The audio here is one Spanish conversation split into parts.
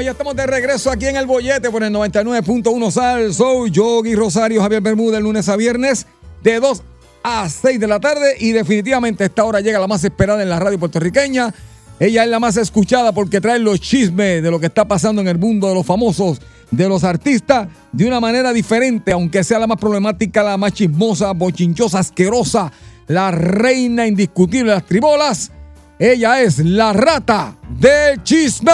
Ya estamos de regreso aquí en el bollete por el 99.1 Sal. Soy Yogi Rosario Javier Bermúdez, lunes a viernes, de 2 a 6 de la tarde. Y definitivamente esta hora llega la más esperada en la radio puertorriqueña. Ella es la más escuchada porque trae los chismes de lo que está pasando en el mundo de los famosos, de los artistas, de una manera diferente, aunque sea la más problemática, la más chismosa, bochinchosa, asquerosa, la reina indiscutible de las tribolas. Ella es la rata del chisme.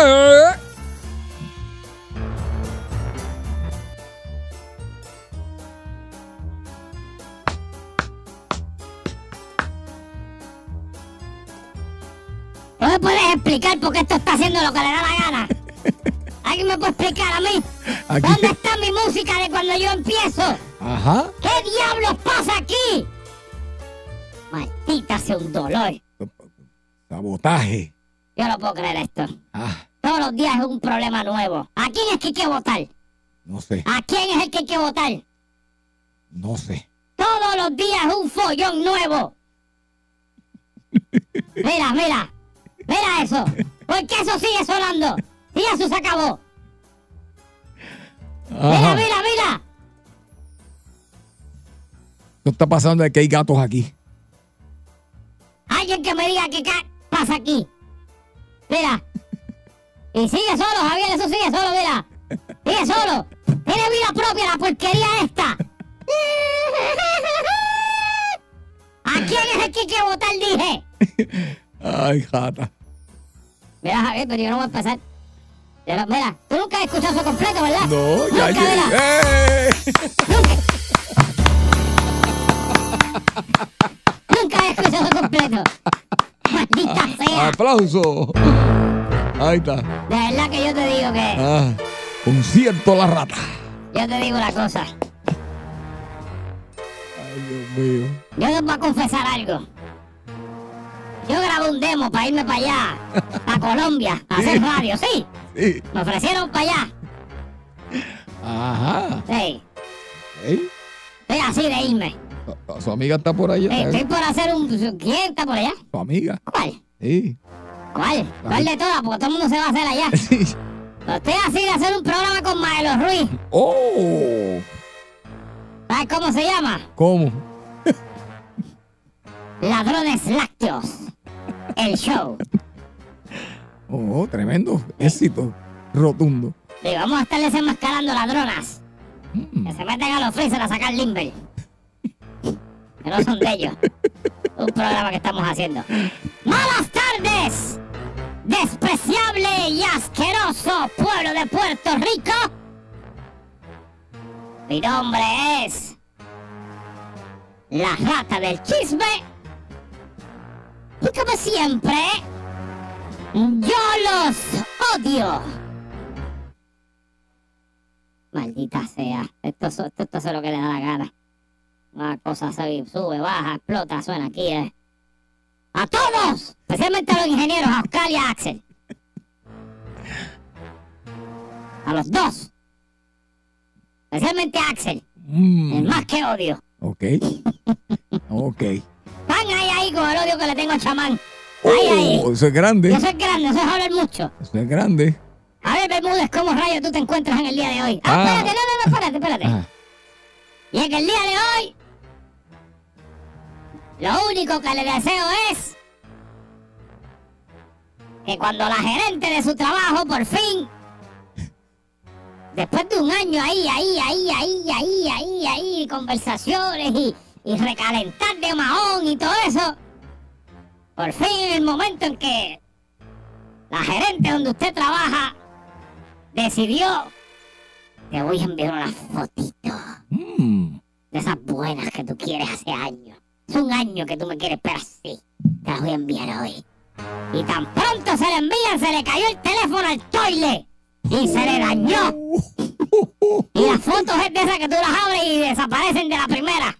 ¿No me puedes explicar por qué esto está haciendo lo que le da la gana? ¿Alguien me puede explicar a mí? Aquí- ¿Dónde está mi música de cuando yo empiezo? Ajá. ¿Qué diablos pasa aquí? Maldita sea un dolor. Sabotaje. Yo no puedo creer esto. Ah, Todos los días es un problema nuevo. ¿A quién es que hay que votar? no sé, ¿A quién es el que hay que votar? no sé. Todos los días es un follón nuevo. Mira, mira. Mira eso. ¿Por qué eso sigue sonando? Y eso se acabó. Mira, Ajá. mira, mira. ¿Qué está pasando? Es que hay gatos aquí. Alguien que me diga qué pasa aquí. Mira. Y sigue solo, Javier, eso sigue solo, mira. Sigue solo. Tiene vida propia la porquería esta. ¿A quién es el que hay que votar, dije? Ay, jata. Mira, Javier, pero yo no voy a. Yo no- mira, tú nunca has escuchado eso completo, ¿verdad? No, ya Nunca. ¡Eh! Nunca he escuchado eso completo. Maldita sea. ¡Aplauso! Ahí está. De verdad que yo te digo que. Ah, concierto La Rata. Yo te digo una cosa. Ay, Dios mío. Yo les voy a confesar algo. Yo grabé un demo para irme para allá, a Colombia, a hacer radio, sí. Sí. Me ofrecieron para allá, Ajá. sí. Ey, Estoy así de irme. Su, su amiga está por allá. Sí, ¿eh? estoy por hacer un... ¿Quién está por allá? Su amiga. ¿Cuál? Sí. ¿Cuál? ¿Cuál de todas? Porque todo el mundo se va a hacer allá. Sí. Estoy así de hacer un programa con Maelo Ruiz. ¡Oh! ¿Sabes cómo se llama? ¿Cómo? Ladrones Lácteos. El show. Oh, tremendo. Éxito. Rotundo. Y vamos a estar desenmascarando ladronas. Mm. Que se meten a los freezer a sacar limber. Que no son de ellos. Un programa que estamos haciendo. ¡Malas tardes! Despreciable y asqueroso pueblo de Puerto Rico. Mi nombre es. La rata del chisme. Y como siempre. Yo los odio. Maldita sea. Esto, esto, esto es lo que le da la gana. Una cosa se sube, baja, explota, suena aquí. eh. ¡A todos! Especialmente a los ingenieros, a Oscar y a Axel. A los dos. Especialmente a Axel. Mm, El más que odio. Ok. Ok. Ahí, ahí con el odio que le tengo a chamán. Oh, eso es grande. Eso es grande, eso es hablar mucho. Eso es grande. A ver, Bermúdez, ¿cómo rayos tú te encuentras en el día de hoy? Ah, Ah. espérate, no, no, no, espérate, espérate. Ah, Y que el día de hoy, lo único que le deseo es que cuando la gerente de su trabajo por fin, después de un año ahí, ahí, ahí, ahí, ahí, ahí, ahí, conversaciones y, y recalentar de mahón y todo eso, por fin en el momento en que la gerente donde usted trabaja decidió, te voy a enviar una fotito mm, de esas buenas que tú quieres hace años. Es un año que tú me quieres, pero así. Te las voy a enviar hoy. Y tan pronto se le envían, se le cayó el teléfono al toile. Y se le dañó. Y las fotos es de esas que tú las abres y desaparecen de la primera.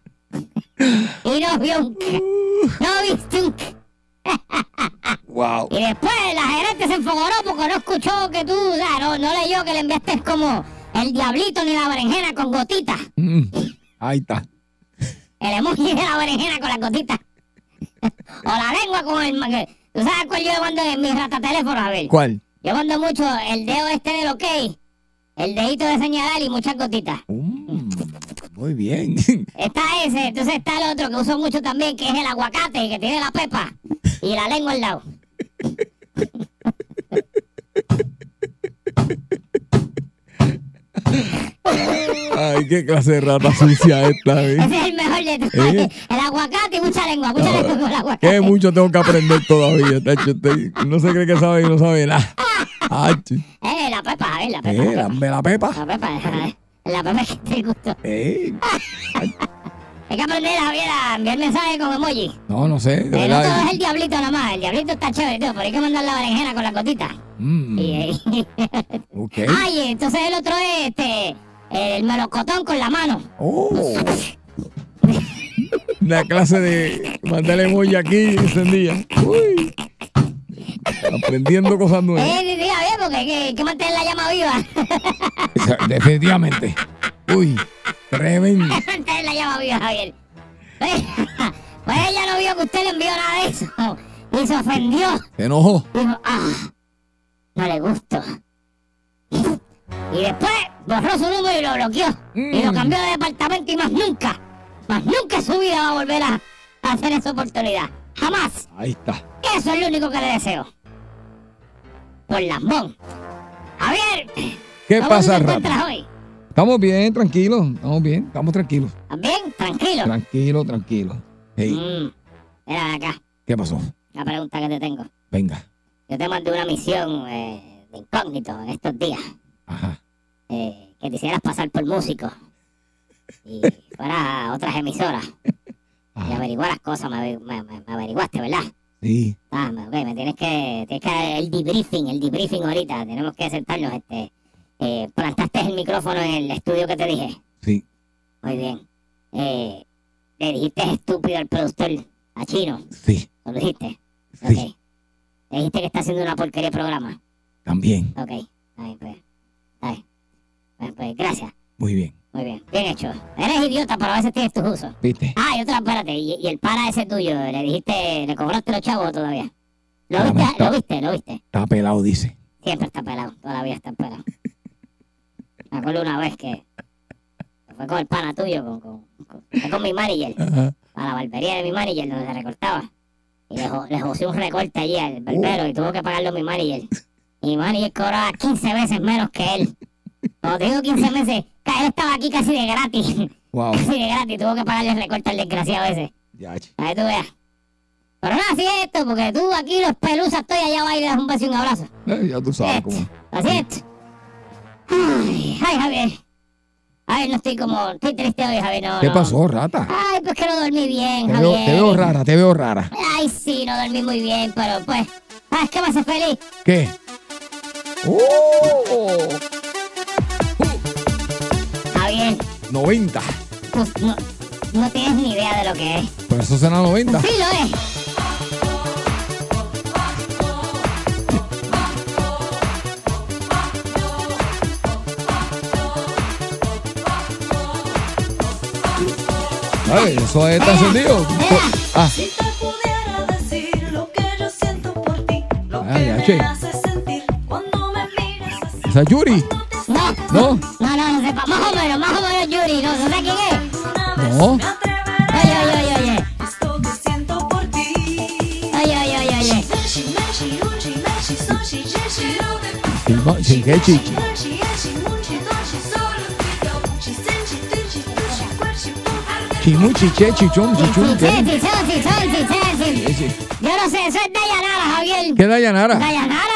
Y no vio un... c- No viste un... c- wow. Y después la gerente se enfogonó porque no escuchó que tú... O sea, no, no leyó que le enviaste como el diablito ni la berenjena con gotitas. Mm, ahí está. El emoji de la berenjena con las gotitas. o la lengua con el... ¿Tú sabes cuál yo mando en mi ratateléfono, a ver? ¿Cuál? Yo mando mucho el dedo este del ok, el dedito de señalar y muchas gotitas. Mm, muy bien. Está ese, entonces está el otro que uso mucho también, que es el aguacate, que tiene la pepa y la lengua al lado. Ay, qué clase de rata sucia esta. ¿eh? Ese es el mejor de todos. ¿Eh? El aguacate y mucha lengua, mucha lengua con el aguacate. Que mucho tengo que aprender todavía. tacho, usted no se cree que sabe y no sabe nada. Ay, ch- Eh, la pepa, a ver, la pepa. eh, la pepa. dame la pepa. La pepa, la es que te gusto. Eh, Hay que aprender, Javier, a enviar mensajes con emoji. no, no sé, de El otro verdad. es el diablito nomás. El diablito está chévere, tío, pero hay que mandar la berenjena con la gotita. Mm, Y, ok. Ay, entonces el otro es este, el melocotón con la mano. Oh. Una clase de mandar emoji aquí encendida. Uy. Aprendiendo cosas Eh, nuevas. sí, sí, porque hay que, hay que mantener la llama viva. Definitivamente. Uy, tremendo. mantener la llama viva, Javier. Pues ella no vio que usted le envió nada de eso. Y se ofendió. Se enojó. Dijo, ah, no le gusto. Y después borró su número y lo bloqueó. Y lo Mm. cambió de departamento y más nunca, más nunca su vida va a volver a, a hacer esa oportunidad. Jamás. Ahí está. Eso es lo único que le deseo. Por lambón. Javier, ¿Qué ¿cómo pasa, te encuentras hoy? Estamos bien, tranquilos. Estamos bien, estamos tranquilos. ¿Estás bien? Tranquilo. Tranquilo, tranquilo. Hey, Mm, Mira acá, ¿qué pasó? la pregunta que te tengo. Venga. Yo te mandé una misión eh, de incógnito en estos días. Ajá. eh, que te hicieras pasar por músico y fueras a otras emisoras y Ajá. averiguaras cosas, me, aver- me- me- me averiguaste, ¿verdad? Sí. Ah, me, ok, me tienes que, tienes que el debriefing, el debriefing ahorita, tenemos que sentarnos, este, eh, plantaste el micrófono en el estudio que te dije, Sí. muy bien, eh, le dijiste estúpido al productor, a Chino, Sí. ¿lo dijiste? Sí. Le dijiste que está haciendo una porquería de programa, También. ok, bien, pues. Pues, pues, gracias. Muy bien. Muy bien, bien hecho. Eres idiota, pero a veces tienes tus usos. ¿Viste? Ah, y otra, espérate, y, y el para ese tuyo, le dijiste, le cobraste los chavos todavía. ¿Lo viste? está. ¿Lo viste? ¿Lo viste? Está pelado, dice. Siempre está pelado, toda la vida está pelado. Me acuerdo una vez que fue con el pana tuyo, con, con, con, fue con mi manager, Ajá. a la barbería de mi manager, donde se recortaba. Y le, le josé un recorte allí al barbero y tuvo que pagarlo mi manager. Y mi manager cobraba 15 veces menos que él. Cuando te digo 15 meses, él estaba aquí casi de gratis. Wow. Casi de gratis, tuvo que pagarle el recorte al desgraciado ese. Ya, A ver, tú veas. Pero nada, así es esto, porque tú aquí los pelusas estoy allá va y le das un beso y un abrazo. eh, ya tú sabes Esto, cómo. Así es. Ay, ay, Javier. Ay, no estoy como, estoy triste hoy, Javier. No, ¿Qué no. pasó, rata? Ay, pues que no dormí bien, Te veo, Javier. te veo rara, te veo rara. Ay, sí, no dormí muy bien, pero pues, ¿sabes qué me hace feliz? ¿Qué? ¡Oh! Javier, 90. tú no, no tienes ni idea de lo que es. Pues eso será 90. Sí lo es. Ay, eso está encendido. Ah, Si te pudiera decir lo que yo siento por ti, lo Ay, que ache. me hace sentir cuando me miras así. Esa es Yuri. No. ¿No? No, no, no sepa. Más o menos, más o menos Yuri. No, no sé quién es. No. Oye, oye, oye, oye. Oye, oye, oye, oye. Sí, qué chichi. Chimuchi, che. Sí, sí. Yo no sé, eso es Dayanara, Javier. ¿Qué es Dayanara? Dayanara,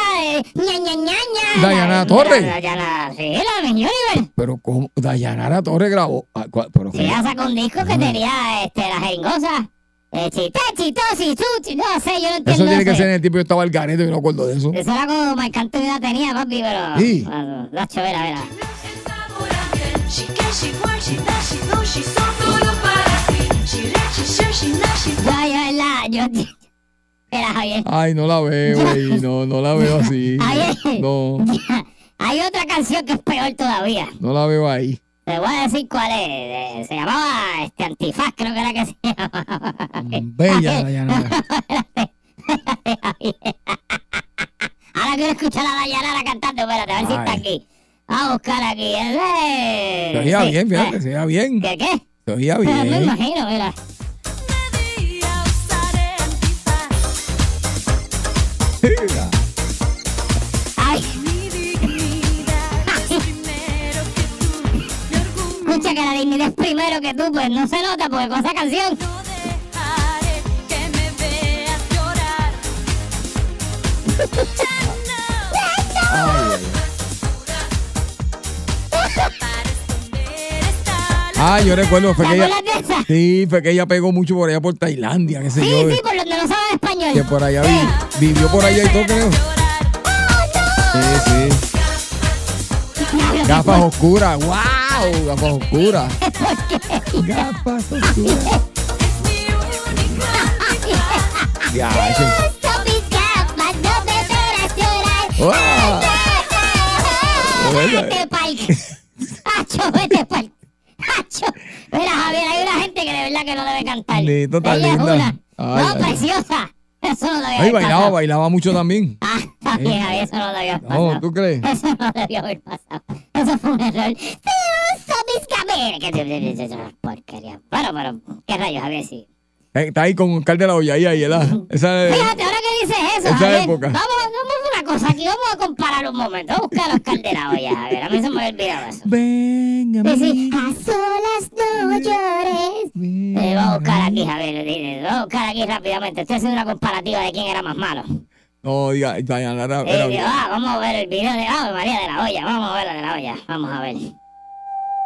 Dayanara La- Torres. la- Dayanara, sí, la de Universe. Pero ¿cómo? Dayanara Torres grabó. Ah. Pero Sí, sacó un disco que tenía este, la jeringosa. Eh, chita, chitosi, chuchi, no sé, yo no entiendo Eso tiene que ser en el tipo que estaba al garete, yo no acuerdo de eso. Eso era como Marc Anthony la tenía, papi, pero... Sí. Ah, Nacho, vera, vera. Yo, yo, la, yo... Javier. Ay, no la veo, güey. No, no la veo así. Javier. No, Hay otra canción que es peor todavía. no la veo ahí. Te voy a decir cuál es. Eh, Se llamaba este, Antifaz, creo que era que se llamaba. Bella Dayanara. Ahora quiero escuchar a Dayanara cantando. Espérate, a ver si está aquí. Vamos a buscar aquí. Eh, Se oía sí, bien, fíjate, eh, se oía bien. ¿Qué qué? Se oía Pues me bien. imagino, mira. Ay, escucha que la dignidad es primero que tú, pues no se nota porque con esa canción. Ah, yo recuerdo, fue ¿Te que ella. de esa? Sí, fue que ella pegó mucho por allá por Tailandia, qué sé Sí, yo. sí, por donde no saben español. Que por allá vi- vivió por allá y todo, creo. Sí, sí. Gafas oscuras, wow, gafas oscuras. Gafas oscuras. Ya. ¡Wow! Vete pa'l... Hacho, vete gente que que no debe cantar. Ella es linda. una. Ay, no, ay. preciosa. Eso no debía Ay, bailaba, pasado. bailaba mucho también. Ah, está bien, Javier, eso no debió haber pasado. No, ¿tú crees? Eso no debió haber pasado. Eso fue un error. Mis gafas. Que te- es porquería. Bueno, pero, ¿qué rayos, Javier? Sí. Eh, Está ahí con Oscar de la Hoya, ahí, ahí, ¿verdad? Esa es- Fíjate, ahora que dices eso, Esa Javier, época. Vamos, a cosa aquí, vamos a comparar un momento. Vamos a buscar a Oscar de la olla, Javier. A mí se me había olvidado eso. Ven a Decir, a solas no llores. Eh, vamos a buscar aquí, Javier. dile, Vamos a buscar aquí rápidamente. Estoy haciendo una comparativa de quién era más malo. No, era- Eh, digo, bien. ah, vamos a ver el video de Ave María de la olla. Vamos a ver la de la olla. Vamos a ver.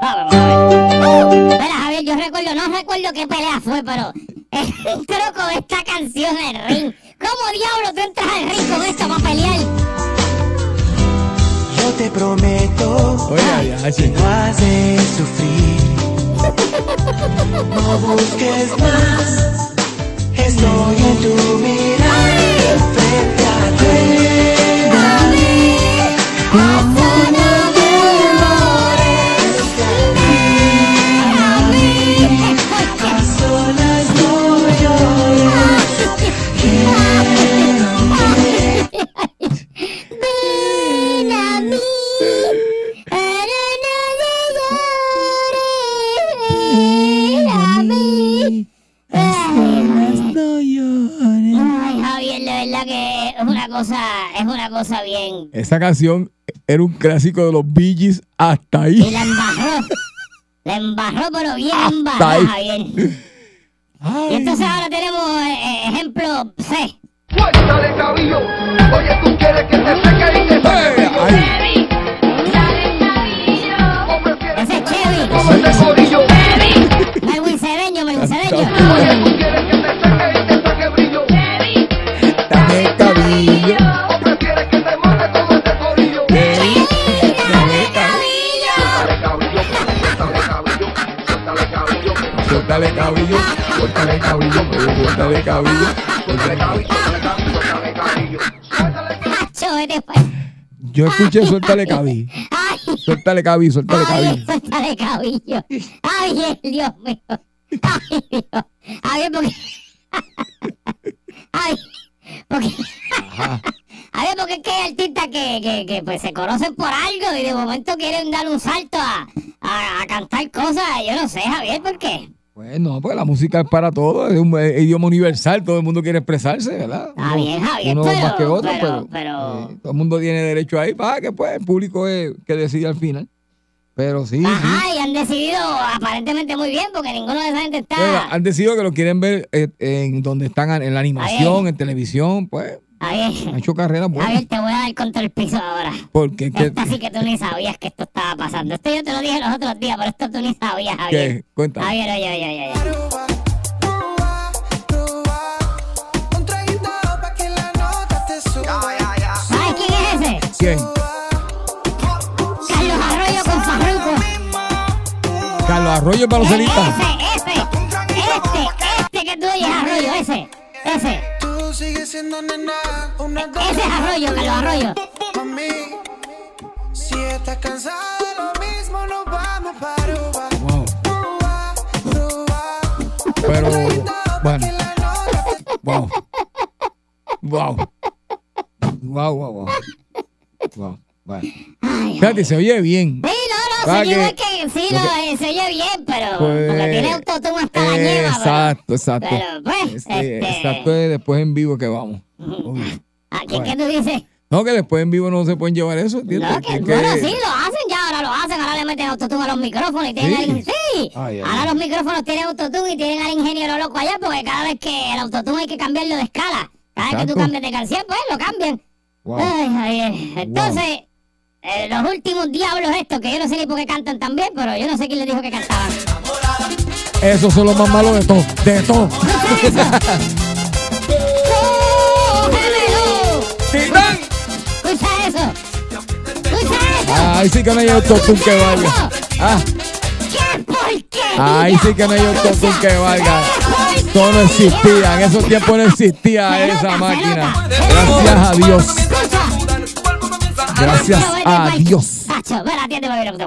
Vamos a ver. Uh, mira, Javier, yo recuerdo, no recuerdo qué pelea fue, pero intro con esta canción en el ring. ¿Cómo diablo tú entras al ring con esto para pelear? Yo te prometo Oye, ya, sí. no haces sufrir. No busques más. Estoy en tu mirada frente a ti. Verdad que es una cosa, es una cosa bien. Esa canción era un clásico de los Bee Gees hasta Y ahí. la embarró. La embarró, pero bien Hasta embarrada, ahí. Javier. Y Ay, entonces ahora tenemos eh, eh, ejemplo C. Suéltale cabillo. Oye, tú quieres que te seque y te saque ay, ay. o prefieres Ese es Chevy. ese corillo. Melwin Cedeño, Melwin Cedeño. Oye, tú quieres que Cabillo. Suéltale cabillo. Suéltale cabillo. Suéltale cabillo. Suéltale Nacho, vete pa- Yo escuché suéltale cabillo. Suéltale cabillo, suéltale cabillo. suéltale cabillo. Ay, Dios mío. Ay, Dios. Ay, porque. Ay, porque. A ver, porque es que hay artistas que, que, que pues se conocen por algo y de momento quieren dar un salto a, a, a cantar cosas. Yo no sé, Javier, ¿por qué? Pues no, pues la música es para todos, es un eh, idioma universal, todo el mundo quiere expresarse, ¿verdad? Está bien, Javier, uno pero- más que otro, pero- pero, pero- eh, todo el mundo tiene derecho ahí, para que pues el público es que decide al final. Pero sí, sí. Ajá, y han decidido aparentemente muy bien porque ninguno de esa gente Pero está... han decidido que lo quieren ver eh, en donde están en la animación, en televisión, pues Javier, han hecho carreras buenas. Javier, te voy a dar contra el piso ahora. Porque es que, Esta sí que tú ni sabías que esto estaba pasando. Esto yo te lo dije los otros días, pero esto tú ni sabías, Javier. ¿Qué? Cuéntame. Javier, oye, oye, oye, oye. ¿Sabes quién es ese? ¿quién? Carlos Arroyo con Farruko. Carlos Arroyo Baloncelista. Ese, ese, este, este que tú oyes Arroyo, ese, ese. Tú sigues siendo nena, una Ese es Arroyo, Carlos Arroyo. Mami, si estás cansada de lo mismo, nos vamos para Aruba. Wow. Aruba, Aruba. Pero, bueno, wow. Wow. Wow, wow, wow. Wow. Bueno. Ay, Fíjate, se oye bien. Sí, no, no, Ah, se oye que- que sí, no, eh, se oye bien, pero Pues, porque tiene autotune hasta la eh, ñema, pero- Exacto, exacto. Pero, pues, Este, este- Exacto, es después en vivo que vamos. Uy. ¿A quién que tú dices? No, que después en vivo no se pueden llevar eso, ¿entiendes? No, que, bueno, que- sí, lo hacen ya, ahora lo hacen, ahora le meten autotune a los micrófonos y tienen Sí. al sí, Ay, ay, ahora ay. los micrófonos tienen autotune y tienen al ingeniero loco allá porque cada vez que el autotune hay que cambiarlo de escala, cada vez que tú cambias de canción, pues lo cambian. Wow. Ay, ay, entonces, eh, los últimos diablos estos, que yo no sé ni por qué cantan tan bien, pero yo no sé quién les dijo que cantaban. Esos son los más malos de todo, de todo. ¡Titán! Escucha eso. Escucha eso. Ahí sí que no hay autotune que valga. Ah, ¡Qué porquería! ahí sí que no hay autotune que valga. Eso no existía, en esos tiempos no existía esa máquina. Gracias a Dios. Gracias a Dios.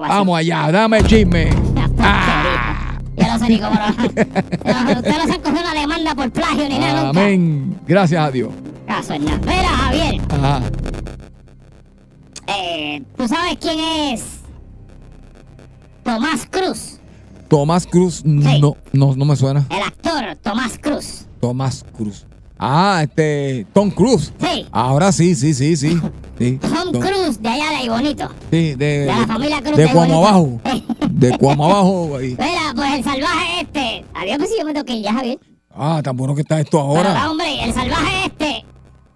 Vamos allá, dame chisme. Una Ah. Yo no sé ni cómo. No, Usted no se han cogido una demanda por plagio ni nada nunca. Amén. Gracias a Dios. Caso en nada. Mira, Javier, Ajá. eh, ¿tú sabes quién es Tomás Cruz? Tomás Cruz, no, no, no me suena. El actor Tomás Cruz. Tomás Cruz. Ah, este, Tom Cruise. Sí. Ahora sí, sí, sí, sí. sí. Tom Tom- Cruise de allá de ahí bonito. Sí, de, De la familia Cruz de de Cuamo. Abajo. De Cuamo Abajo. ahí. Mira, pues el salvaje este. Adiós, pues si yo me toqué ya, Javier. Ah, tan bueno que está esto Pero, ahora. hombre, el salvaje este.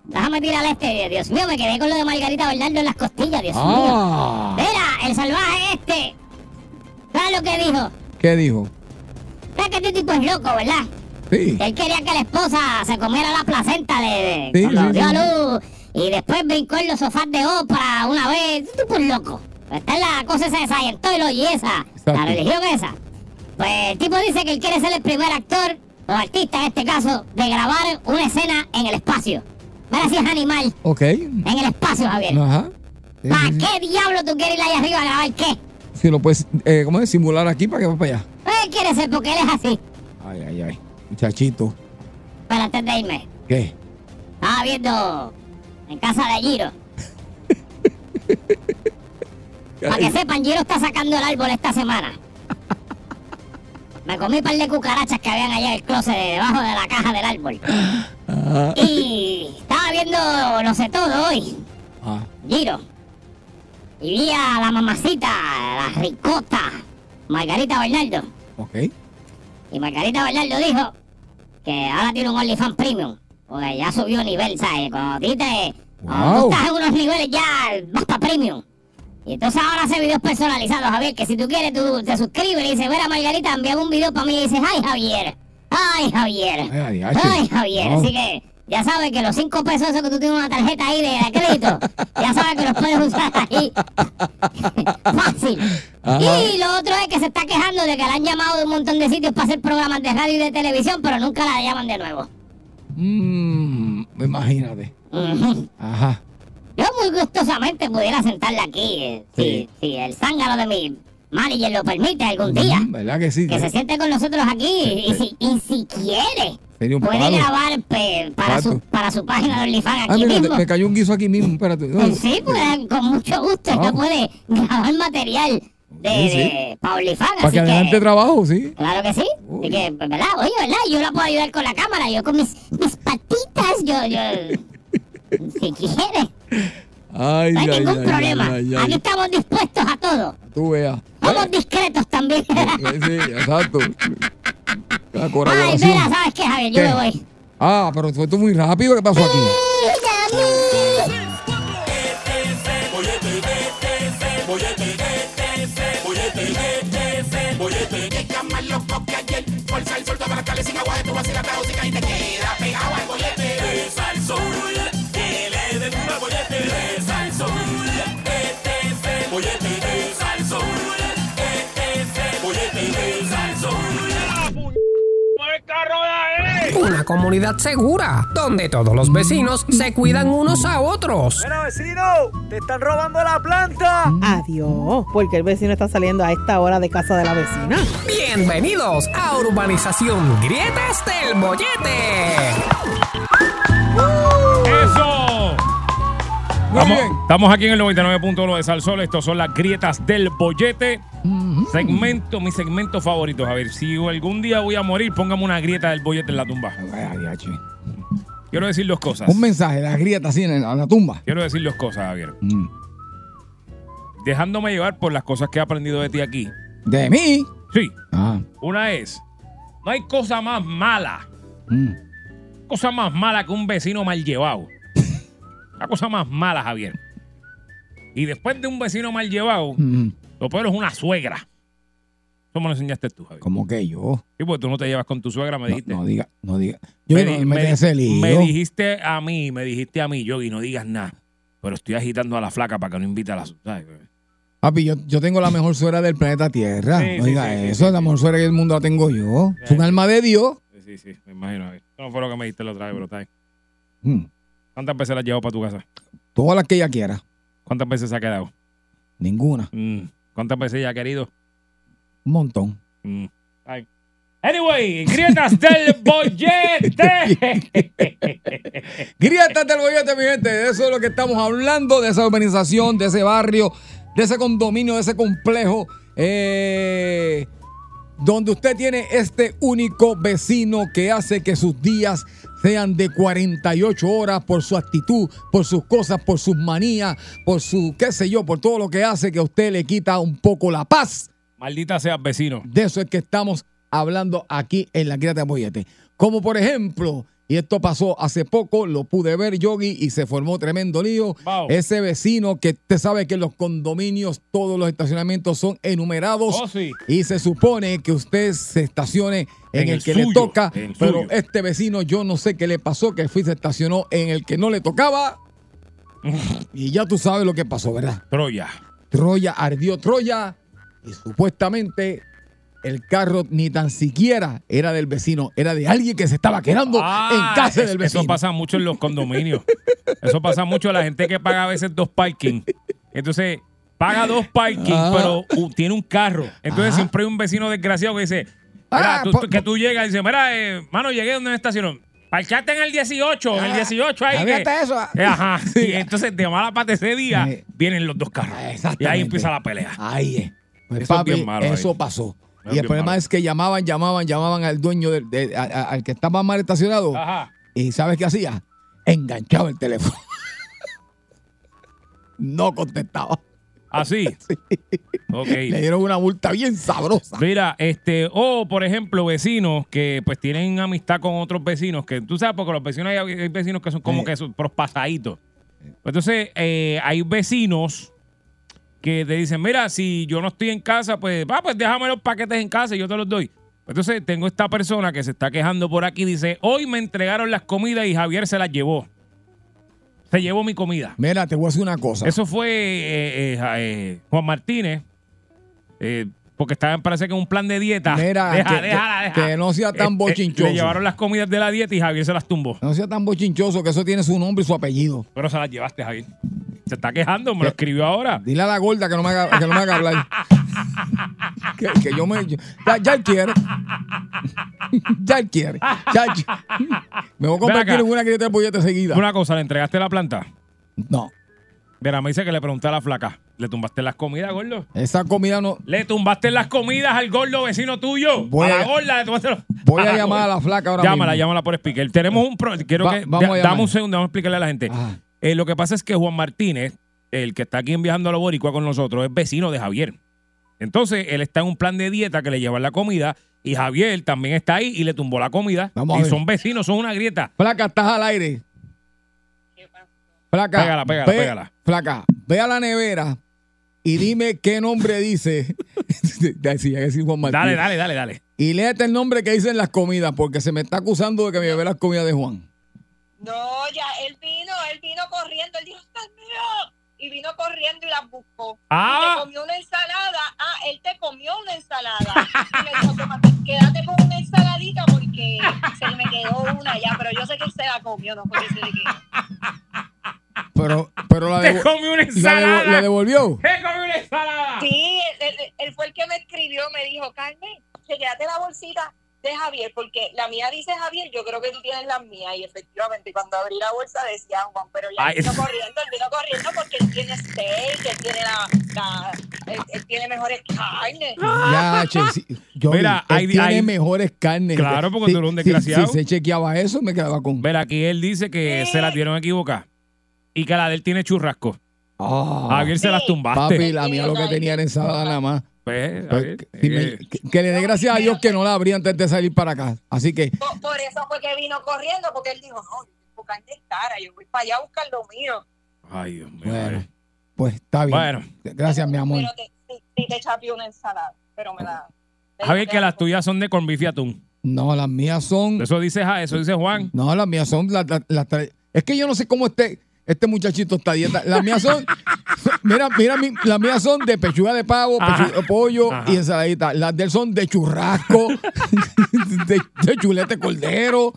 Déjame tirar este. Dios mío, me quedé con lo de Margarita Bernardo en las costillas, Dios mío. Ah, Mira, el salvaje este. ¿Sabes lo que dijo? ¿qué dijo? ¿Sabes que este tipo es loco, verdad? Sí. Él quería que la esposa se comiera la placenta de, de Sí, cuando sí, dio a luz y después brincó en los sofás de ópera una vez. Este tipo es loco. Esta es la cosa esa de Scientology y esa, Exacto. la religión esa. Pues el tipo dice que él quiere ser el primer actor o artista en este caso de grabar una escena en el espacio. Mira si es animal, Ok. en el espacio, Javier. Ajá. ¿Para qué diablo tú quieres ir allá arriba a grabar qué? Si lo puedes, eh, ¿cómo es? Simular aquí para que va para allá. Pues él quiere ser porque él es así. Ay, ay, ay. Muchachito. Pero antes de irme, ¿Qué? Estaba viendo en casa de Giro. Para que sepan, Giro está sacando el árbol esta semana. Me comí un par de cucarachas que habían allá en el closet de- debajo de la caja del árbol. Ah, Y estaba viendo Lo sé todo hoy, ah. Giro. Y vi a la mamacita, la ricota, Margarita Bernardo. Ok. Y Margarita Bernardo dijo que ahora tiene un OnlyFans Premium. Porque ya subió nivel, ¿sabes? Cuando a ti te. Cuando Wow. tú estás en unos niveles ya vas para Premium. Y entonces ahora hace videos personalizados, Javier, que si tú quieres tú te suscribes y dices, mira Margarita, envía un video para mí y dices, ay Javier, ay Javier, Ay, adiache. ay Javier. No. Así que ya sabes que los cinco pesos esos que tú tienes una tarjeta ahí de, de crédito, ya sabes que los puedes usar ahí. Fácil. Ajá. Y lo otro es que se está quejando de que la han llamado de un montón de sitios para hacer programas de radio y de televisión, pero nunca la llaman de nuevo. Mmm, imagínate. Ujú. Ajá. Yo muy gustosamente pudiera sentarla aquí, eh, Sí. si, si el zángano de mi manager lo permite algún día. ¿Verdad que sí? Que se siente con nosotros aquí y si, y si quiere, puede palo. grabar pe- para, su, para su página de OnlyFans Ah, aquí mira, mismo. me cayó un guiso aquí mismo. Espérate. Eh, Sí, pues con mucho gusto. Usted Ah. puede grabar material de, Sí, sí. de- para OnlyFans. Para que adelante trabajo, sí. Claro que sí. Así que, pues, ¿verdad? Oye, ¿verdad? Yo la puedo ayudar con la cámara. Yo con mis, mis patitas, yo, yo. Si quiere, Ay, no hay ay, ningún ay, problema. ay, ay, Aquí estamos dispuestos a todo. Tú veas. Somos discretos también. Eh, Sí, exacto. La Ay, mira, ¿sabes qué, Javier? Yo ¿Qué? me voy. Ah, pero fue tú muy rápido. ¿Qué pasó aquí? Una comunidad segura, donde todos los vecinos se cuidan unos a otros. Mira, vecino, te están robando la planta. Adiós, porque el vecino está saliendo a esta hora de casa de la vecina. Bienvenidos a Urbanización Grietas del Bollete. Muy Estamos, bien. estamos aquí en el 99.1 de Salsol. Estos son las grietas del bollete. Segmento, mi segmento favorito. A ver, si algún día voy a morir, póngame una grieta del bollete en la tumba. Ay. Quiero decir dos cosas. Un mensaje, las grietas así en la, en la tumba. Quiero decir dos cosas, Javier. Mm. Dejándome llevar por las cosas que he aprendido de ti aquí. ¿De mí? Sí. Ah. Una es, no hay cosa más mala, mm. cosa más mala que un vecino mal llevado. La cosa más mala, Javier. Y después de un vecino mal llevado, Mm. lo peor es una suegra. Me lo enseñaste tú, Javier. ¿Cómo que yo? Sí, porque tú no te llevas con tu suegra, me No, dijiste. no diga, no diga. Yo me, no me me ese lío. dijiste a mí, me dijiste a mí, Yogi, no digas nada. Pero estoy agitando a la flaca para que no invite a la... ¿sabes? Papi, yo, yo tengo la mejor suegra del planeta Tierra. Sí, no sí, diga sí, eso, la mejor suegra del mundo la tengo yo. Es un alma de Dios. Sí, sí, me imagino. Eso no fue lo que me dijiste la otra vez, pero está. Mm. ¿Cuántas veces la has llevado para tu casa? Todas las que ella quiera. ¿Cuántas veces se ha quedado? Ninguna. Mm. ¿Cuántas veces ella ha querido? Un montón. Mm. Ay. Anyway, grietas del bollete. Grietas del bollete, mi gente. De eso es lo que estamos hablando, de esa urbanización, de ese barrio, de ese condominio, de ese complejo. eh, donde usted tiene este único vecino que hace que sus días sean de 48 horas por su actitud, por sus cosas, por sus manías, por su, qué sé yo, por todo lo que hace que a usted le quita un poco la paz. Maldita seas vecino. De eso es que estamos hablando aquí en la Grita de Bollete. Como por ejemplo, y esto pasó hace poco, lo pude ver, Yogi, y se formó tremendo lío. Wow. Ese vecino que usted sabe que los condominios, todos los estacionamientos son enumerados. Oh, sí. Y se supone que usted se estacione en, En el, el que le toca. Pero suyo. este vecino, yo no sé qué le pasó, que fui se estacionó en el que no le tocaba. y ya tú sabes lo que pasó, ¿verdad? Troya. Troya ardió Troya y supuestamente el carro ni tan siquiera era del vecino, era de alguien que se estaba quedando Ah, en casa es- del vecino. Eso pasa mucho en los condominios. Eso pasa mucho a la gente que paga a veces dos parking. Entonces, paga dos parking, Ah. pero uh, tiene un carro. Entonces, Ajá. siempre hay un vecino desgraciado que dice, mira, Ah, tú- po- tú- que tú llegas y dices, mira, eh, mano, llegué donde me estacionó. Parqueate en el 18, en el Ah, 18 ahí. que- eso. Eh, Ajá. Y entonces, de mala parte ese día, Sí. vienen los dos carros. Ah, Y ahí empieza la pelea. Ahí es. Pues, Eso es bien malo ahí. eso pasó. Y el problema malo. es que llamaban, llamaban, llamaban al dueño, del, de- a- a- al que estaba mal estacionado. Ajá. ¿Y sabes qué hacía? Enganchaba el teléfono. no contestaba. Así. Ok. Le dieron una multa bien sabrosa. Mira, este, o por ejemplo, vecinos que pues tienen amistad con otros vecinos, que tú sabes, porque los vecinos hay, hay vecinos que son como Sí. que son prospasaditos. Entonces, eh, hay vecinos que te dicen, mira, si yo no estoy en casa, pues, va, pues déjame los paquetes en casa y yo te los doy. Entonces, tengo esta persona que se está quejando por aquí, dice, hoy me entregaron las comidas y Javier se las llevó. Se llevó mi comida. Mira, te voy a decir una cosa. Eso fue eh, eh, eh, Juan Martínez, porque estaba, parece que en un plan de dieta. Mira, Deja, que- déjala, que- deja. que no sea tan bochinchoso. le llevaron las comidas de la dieta y Javier se las tumbó. No sea tan bochinchoso que eso tiene su nombre y su apellido. Pero se las llevaste, Javier. Se está quejando, me lo escribió ahora. Dile a la gorda que no me haga, que no me haga hablar. que, que yo me. yo- ya, ya él quiere. ya él quiere. Me voy a convertir acá. en una grieta de bollete seguida. Una cosa, ¿le entregaste la planta? No. Mira, me dice que le pregunté a la flaca. ¿Le tumbaste las comidas, gordo? Esa comida no. ¿Le tumbaste las comidas al gordo vecino tuyo? Voy a, a- la gorda le tumbaste los- Voy a la llamar a la flaca ahora Llámala, mismo. llámala por speaker. Tenemos un... Pro, quiero Va- que... vamos a da- llamar. dame un segundo, vamos a explicarle a la gente. Ajá. Eh, lo que pasa es que Juan Martínez, el que está aquí en Viajando a los Boricua con nosotros, es vecino de Javier. Entonces, él está en un plan de dieta que le lleva la comida y Javier también está ahí y le tumbó la comida. Vamos a y ver. son vecinos, son una grieta. Flaca, estás al aire. Flaca. Pégala, pégala, ve- pégala. Flaca, ve a la nevera y dime qué nombre dice. sí, que Juan. Dale, dale, dale, dale. Y léete el nombre que dicen las comidas, porque se me está acusando de que me llevé las comidas de Juan. No, ya, él vino, él vino corriendo, él dijo, "Estas mío", Y vino corriendo y las buscó. Ah. Y te comió una ensalada. Ah, él te comió una ensalada. Y le dijo, "Tómate, quédate con una ensaladita porque se me quedó una ya, pero yo sé que él se la comió, no porque se le quedó. Pero, pero la, devo- comió una la, devo- ensalada. la devolvió. ¡Te comió una ensalada! Sí, él, él- él fue el que me escribió, me dijo, Carmen, quédate la bolsita de Javier, porque la mía dice Javier, yo creo que tú tienes las mías, y efectivamente cuando abrí la bolsa decía Juan, pero ya vino corriendo, él vino corriendo porque él tiene steak, él tiene la, la- él, él tiene mejores carnes. Ya, che, sí, yo Mira, él hay- tiene hay- mejores carnes. Claro, porque Si- tú eres un desgraciado. Si, se chequeaba eso, me quedaba con. Ver, aquí él dice que se las dieron equivocadas y que la de él tiene churrasco. Ah, Javier se las tumbaste. papi, la mía lo que tenía era ensalada nada más. Pues, Pues, eh, que, que le dé gracias a Dios que no la abrí antes de salir para acá. Así que, Por, por eso fue que vino corriendo, porque él dijo, no, yo cara, yo voy para allá a buscar lo mío. Ay, Dios mío. bueno, Javier. pues está bien. Bueno. Gracias, mi amor. Pero te, te una ensalada, pero me la... Javier, que las tuyas son de y atún. No, las mías son. Eso dice, Ja- eso dice Juan. No, las mías son. las- las- las tra- es que yo no sé cómo este, este muchachito está dieta. Las mías son. mira, mira, mi- las mías son de pechuga de pavo, pechuga de pollo Ajá. y ensaladita. Las de él son de churrasco, de, de chulete cordero.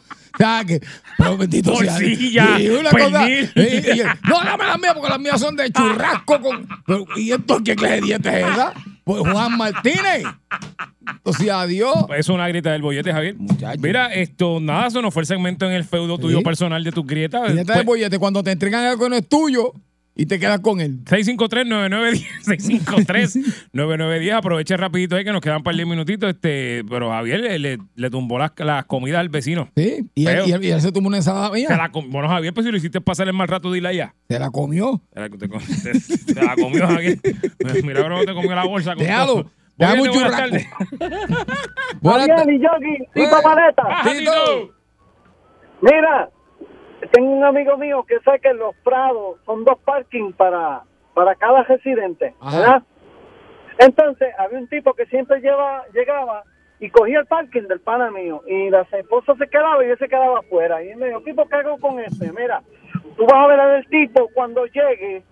Que, pero bendito sea. Y una cosa- y- y- no, dame las mías porque las mías son de churrasco. Con, pero, ¿Y esto qué clase de dieta es esa? Pues Juan Martínez. O sea, adiós. Pues es una grieta del bollete, Javier. Mira, esto, nada, eso no fue el segmento en el feudo tuyo personal de tus grietas. Dieta de bollete cuando te entregan algo que no es tuyo y te quedas con él. 653-9910. 653-9910. Aproveche rapidito ahí que nos quedan un par de minutitos. Este, pero Javier le, le, le tumbó las, las comidas al vecino. Sí, y él, y él- y él se tomó una ensalada mía. Se la bueno, Javier, pues si lo hiciste pasar el mal rato, dile allá. Se la comió. Se la, te, te- te la comió Javier. Mira cómo te comió la bolsa. con Déjalo. Déjame un buenas tardes. Buenas tardes. Mira, tengo un amigo mío que sé que los Prados son dos parkings para, para cada residente, Ajá. ¿verdad? Entonces, había un tipo que siempre lleva, llegaba y cogía el parking del pana mío y la esposa se quedaba y él se quedaba afuera. Y él me dijo, tipo, ¿qué hago con este? Mira, tú vas a ver al tipo cuando llegue,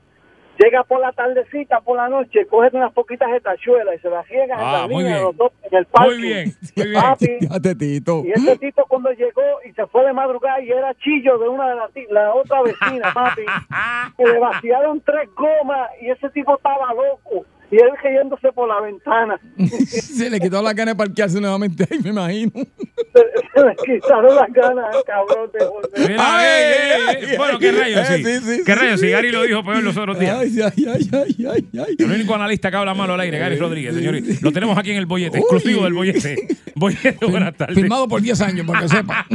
llega por la tardecita, por la noche, coge unas poquitas de tachuelas y se las riega en Ah, la muy línea los dos en el parking. Muy bien, muy bien. Papi, Fíjate, Tito. y ese tipo cuando llegó y se fue de madrugada y era chillo de una de las ti- la otra vecina, papi, que le vaciaron tres gomas y ese tipo estaba loco. Y él cayéndose por la ventana. Se le quitó la gana de parquearse nuevamente ahí, me imagino. Se le quitaron las ganas, cabrón. De volver. Ay, eh, ay, eh, ay, bueno, ay, qué rayos, eh, sí. sí, sí, ¿Qué sí, rayos? sí. Sí, Gary lo dijo peor los otros días. Ay, ay, ay, ay, ay, ay. El único analista que habla malo al aire, Gary Rodríguez, señores. Lo tenemos aquí en el bollete, exclusivo del bollete. Bollete, buenas tardes. Firmado por 10 años, para que sepa.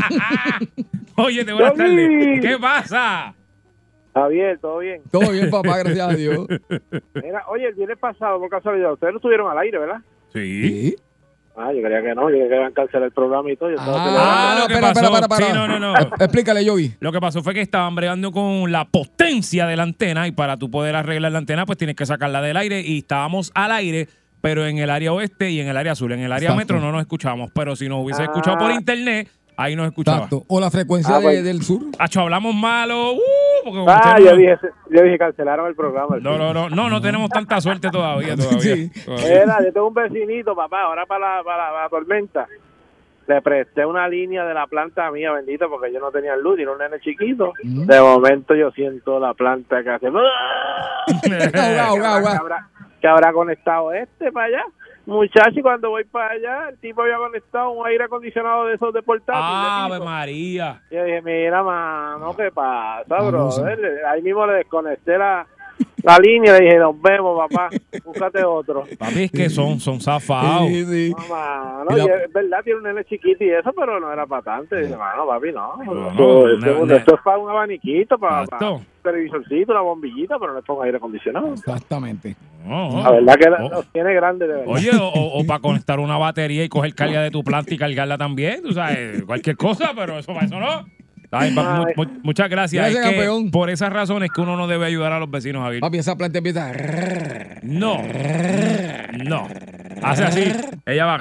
Bollete, buenas tardes. ¿Qué pasa? Javier, ¿todo bien? Todo bien, papá, gracias a Dios. Mira, oye, el viernes pasado, por casualidad, ustedes no estuvieron al aire, ¿verdad? Sí. Sí. Ah, yo creía que no, yo creía que iban a cancelar el programa y todo. Yo estaba Ah, lo que espera, pasó. espera, espera, Sí, espera. no, no, no. Eh, Explícale, Yogi. Lo que pasó fue que estaban bregando con la potencia de la antena y para tú poder arreglar la antena, pues tienes que sacarla del aire y estábamos al aire, pero en el área oeste y en el área azul. En el área Exacto. metro no nos escuchamos, pero si nos hubiese Ah. escuchado por internet, ahí nos escuchaba. Exacto. O la frecuencia Ah, de- del sur. Acho, hablamos malo. Uh, porque Ah, yo no- dije, yo dije, cancelaron el programa. No, no, no, no, no tenemos tanta suerte todavía, todavía. Sí. todavía. Era, yo tengo un vecinito, papá, ahora para la, para, la- para la tormenta. Le presté una línea de la planta mía, bendita, porque yo no tenía luz, y un nene chiquito. Mm. De momento yo siento la planta que hace... ¿Qué habrá, qué habrá conectado este para allá? Muchacho, y cuando voy para allá, el tipo había conectado un aire acondicionado de esos de portátil. de. María. Yo dije, mira, mano, ¿qué pasa, bro? Ahí mismo le desconecté la, la línea y le dije, nos vemos, papá, búscate otro. Papi, es que son, son zafados. Sí, sí. No, la- y es verdad, tiene un nene chiquito y eso, pero no era para tanto. Y dije, mano, papi, no. No, esto, no, esto- no. esto es para un abaniquito, para, Exacto. un televisorcito, una bombillita, pero no es un aire acondicionado. Exactamente. No, La verdad que Oh. los tiene grandes, de verdad. Oye, o, para conectar una batería y coger carga de tu planta y cargarla también, tú sabes, cualquier cosa, pero eso para eso no. Ay, papi, mu- mu- muchas gracias. Gracias, Es que campeón. por esas razones que uno no debe ayudar a los vecinos, Javier. Papi, esa planta empieza. No. No. Hace así. Ella va.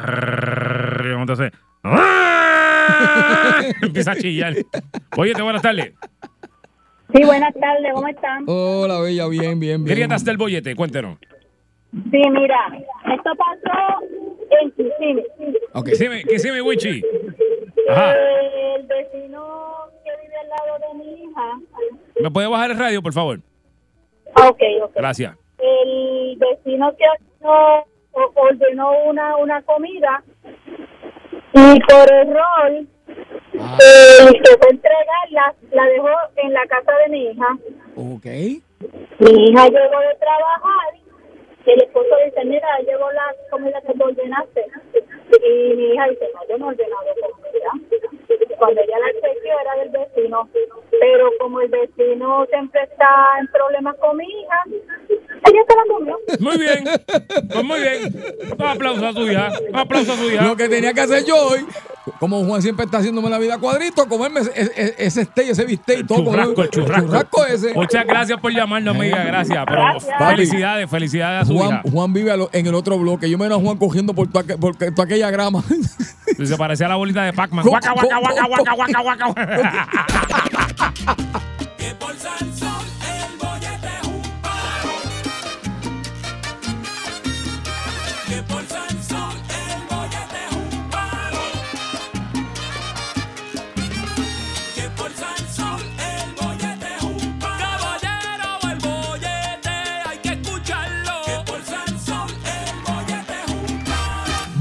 Entonces. Empieza a chillar. Oye, buenas tardes. Sí, buenas tardes, ¿cómo están? Hola, bella, bien, bien, bien. Grietas del bollete, cuéntenos. Sí, mira, esto pasó en Kissimmee. Ok. Kisime, Kisime Wichi. Ajá. El vecino que vive al lado de mi hija. ¿Me puede bajar el radio, por favor? Ah, Ok, ok. Gracias. El vecino que ordenó una, una comida y por error Ah. el que fue a entregarla la dejó en la casa de mi hija. Ok. Mi hija llegó de trabajar y el esposo dice, mira, llevo la comida que tú ordenaste. Y mi hija dice, no, yo no he ordenado. Cuando ella la chequeó era del vecino. Pero como el vecino siempre está en problemas con mi hija, ella se la comió. Muy bien. Pues muy bien. Un aplauso a su hija. Un aplauso a su hija. Lo que tenía que hacer yo hoy, como Juan siempre está haciéndome la vida cuadrito, comerme ese, ese, ese steak, ese bistec y todo. Churrasco, el churrasco. churrasco ese. Muchas gracias por llamarnos, amiga. Gracias. Pero Gracias. felicidades, felicidades a su Juan, hija. Juan vive en el otro bloque. Yo me veo a Juan cogiendo por, toda aquella grama. Se parecía a la bolita de Pac-Man. Guaca, guaca, guaca, guaca, guaca, guaca,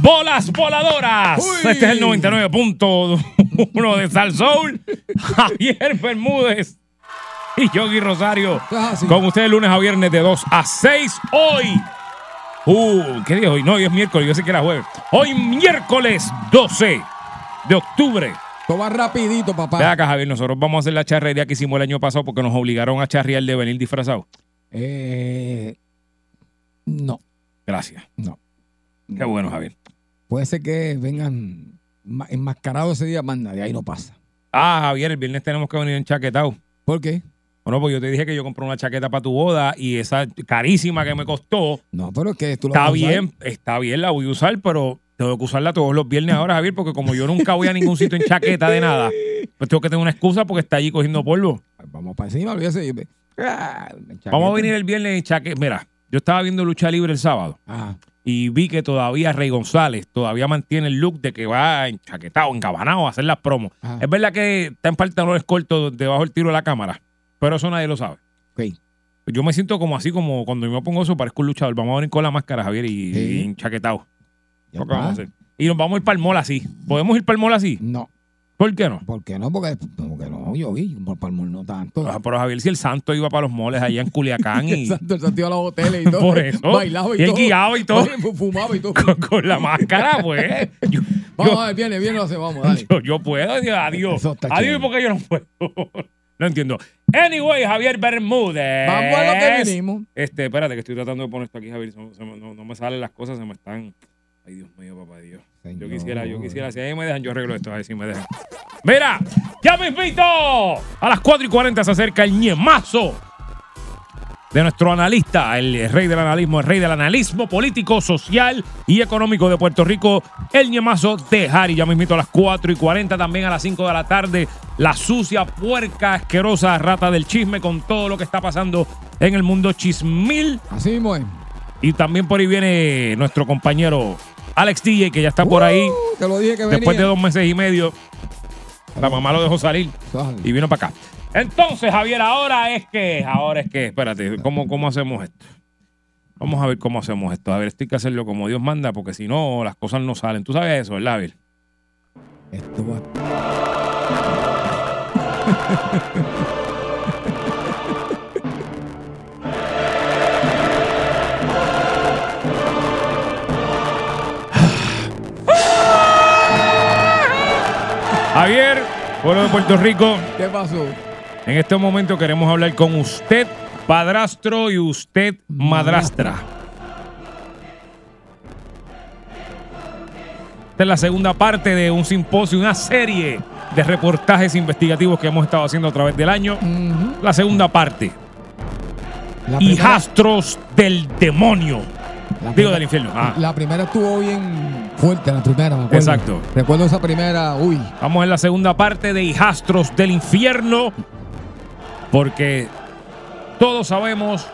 Bolas voladoras. Uy. Este es el 99.1 de Sal Soul. Javier Bermúdez y Yogi Rosario. Ah. Con ustedes lunes a viernes de 2 a 6. Hoy. Uh, ¿qué día es hoy? No, hoy es miércoles. Yo sé que era jueves. Hoy miércoles 12 de octubre. Todo va rapidito, papá. Ve acá, Javier. Nosotros vamos a hacer la charrería que hicimos el año pasado porque nos obligaron a charrear de venir disfrazado. Eh, no, Gracias. no. Qué bueno, Javier. Puede ser que vengan ma- enmascarados ese día, manda, de ahí no pasa. Ah, Javier, el viernes tenemos que venir enchaquetados. ¿Por qué? Bueno, pues yo te dije que yo compré una chaqueta para tu boda y esa carísima que me costó, No, pero es que tú vas está a usar. bien, está bien, la voy a usar, pero tengo que usarla todos los viernes ahora, Javier, porque como yo nunca voy a ningún sitio en chaqueta de nada, pues tengo que tener una excusa porque está allí cogiendo polvo. Vamos para encima, olvídese. Ah. Vamos a venir el viernes en chaqueta. Mira, yo estaba viendo lucha libre el sábado Ajá. Y vi que todavía Rey González todavía mantiene el look de que va enchaquetado, encabanado a hacer las promos. Ajá. Es verdad que está en pantalones cortos debajo del tiro de la cámara, pero eso nadie lo sabe. Ok. Yo me siento como así, como cuando yo me pongo eso, parezco un luchador. Vamos a venir con la máscara, Javier, y, Sí. y enchaquetado. Ya ¿Qué vamos a está. hacer? Y nos vamos a ir para el mall así. ¿Podemos ir para el mall así? No. ¿Por qué no? ¿Por qué no? Porque, porque no, yo vi, por palmol no tanto. Ah, pero Javier, si el santo iba para los moles allá en Culiacán y el santo, el santo iba a los hoteles y todo. Por eso. Bailaba y, Y todo. guiaba y todo. Fumaba y todo. con, con la máscara, pues. Yo, Vamos yo- a ver, viene, viene, lo hacemos, vamos, dale. yo, yo puedo, adiós. Adiós, porque yo no puedo. no entiendo. Anyway, Javier Bermúdez. Vamos a lo que vinimos. Este, espérate, que estoy tratando de poner esto aquí, Javier. No me salen las cosas, se me están. Ay, Dios mío, papá Dios. Yo quisiera, yo quisiera. Si ahí me dejan, yo arreglo esto. A ver si me dejan. Mira, ya me invito. A las 4 y 40 se acerca el ñemazo de nuestro analista, el rey del analismo, el rey del analismo político, social y económico de Puerto Rico, el ñemazo de Harry. Ya me invito a las 4 y 40, también a las 5 de la tarde, la sucia, puerca, asquerosa rata del chisme con todo lo que está pasando en el mundo chismil. Así mismo es. Y también por ahí viene nuestro compañero Alex DJ, que ya está por ahí Uh, te lo dije que venía. después de dos meses y medio. La mamá lo dejó salir y vino para acá. Entonces, Javier, ahora es que, ahora es que, espérate, ¿cómo, cómo hacemos esto? Vamos a ver cómo hacemos esto. A ver, esto hay que hacerlo como Dios manda, porque si no, las cosas no salen. Tú sabes eso, ¿verdad, Abel? Esto va. Javier, pueblo de Puerto Rico. ¿Qué pasó? En este momento queremos hablar con usted, padrastro, y usted, madrastra. Esta es la segunda parte de un simposio, una serie de reportajes investigativos que hemos estado haciendo a través del año. La segunda parte. La Hijastros del demonio. La Digo, del infierno. Ah. La primera estuvo bien fuerte, la primera, me acuerdo. Exacto. Recuerdo esa primera, uy. Vamos en la segunda parte de Hijastros del Infierno. Porque todos sabemos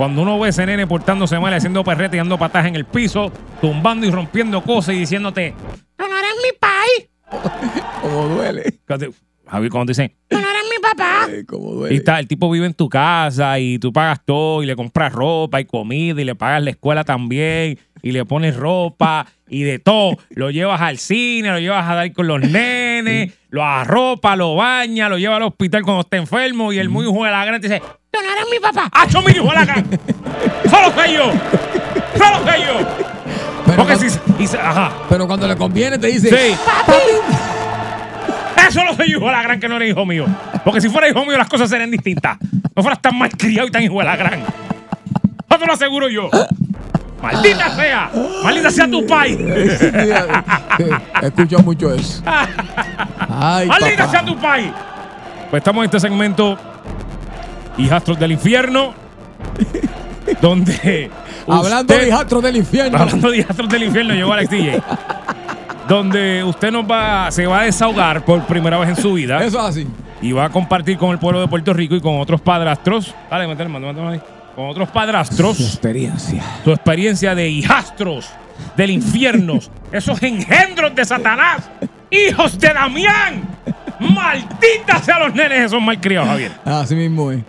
cuando uno ve a ese nene portándose mal, y haciendo perrete y dando patadas en el piso, tumbando y rompiendo cosas y diciéndote, ¡Tú no eres mi pai! Como duele. Javier, cuando dicen, ¡Tú no eres mi papá! Como y duele. está, el tipo vive en tu casa y tú pagas todo y le compras ropa y comida y le pagas la escuela también y le pones ropa y de todo. Lo llevas al cine, lo llevas a dar con los nenes, lo arropa, lo baña, lo lleva al hospital cuando está enfermo y el muy hijo de la gran te dice, ¡Tú no eres mi papá! ¡Hacho mi hijo de la gran! ¡Solo soy yo! ¡Solo soy yo! Pero, Porque cuando, si, ajá. pero cuando le conviene te dice, Sí. Eso no soy hijo de la gran que no eres hijo mío. Porque si fuera hijo mío las cosas serían distintas. No fueras tan mal criado y tan hijo de la gran. Te lo aseguro yo. Maldita sea. Maldita sea tu pai. He escuchado mucho eso. Ay, Maldita papá. sea tu pai. Pues estamos en este segmento Hijastros del Infierno. donde. Hablando usted- de hijastros del infierno. Hablando de hijastros del infierno, llegó Alex DJ. donde usted nos va, se va a desahogar por primera vez en su vida. Eso es así. Y va a compartir con el pueblo de Puerto Rico y con otros padrastros. Dale, métele, métele ahí. Con otros padrastros. Su experiencia. Su experiencia de hijastros del infierno. esos engendros de Satanás. Hijos de Damián. Maldita sea los nenes esos malcriados, Javier. Así mismo es.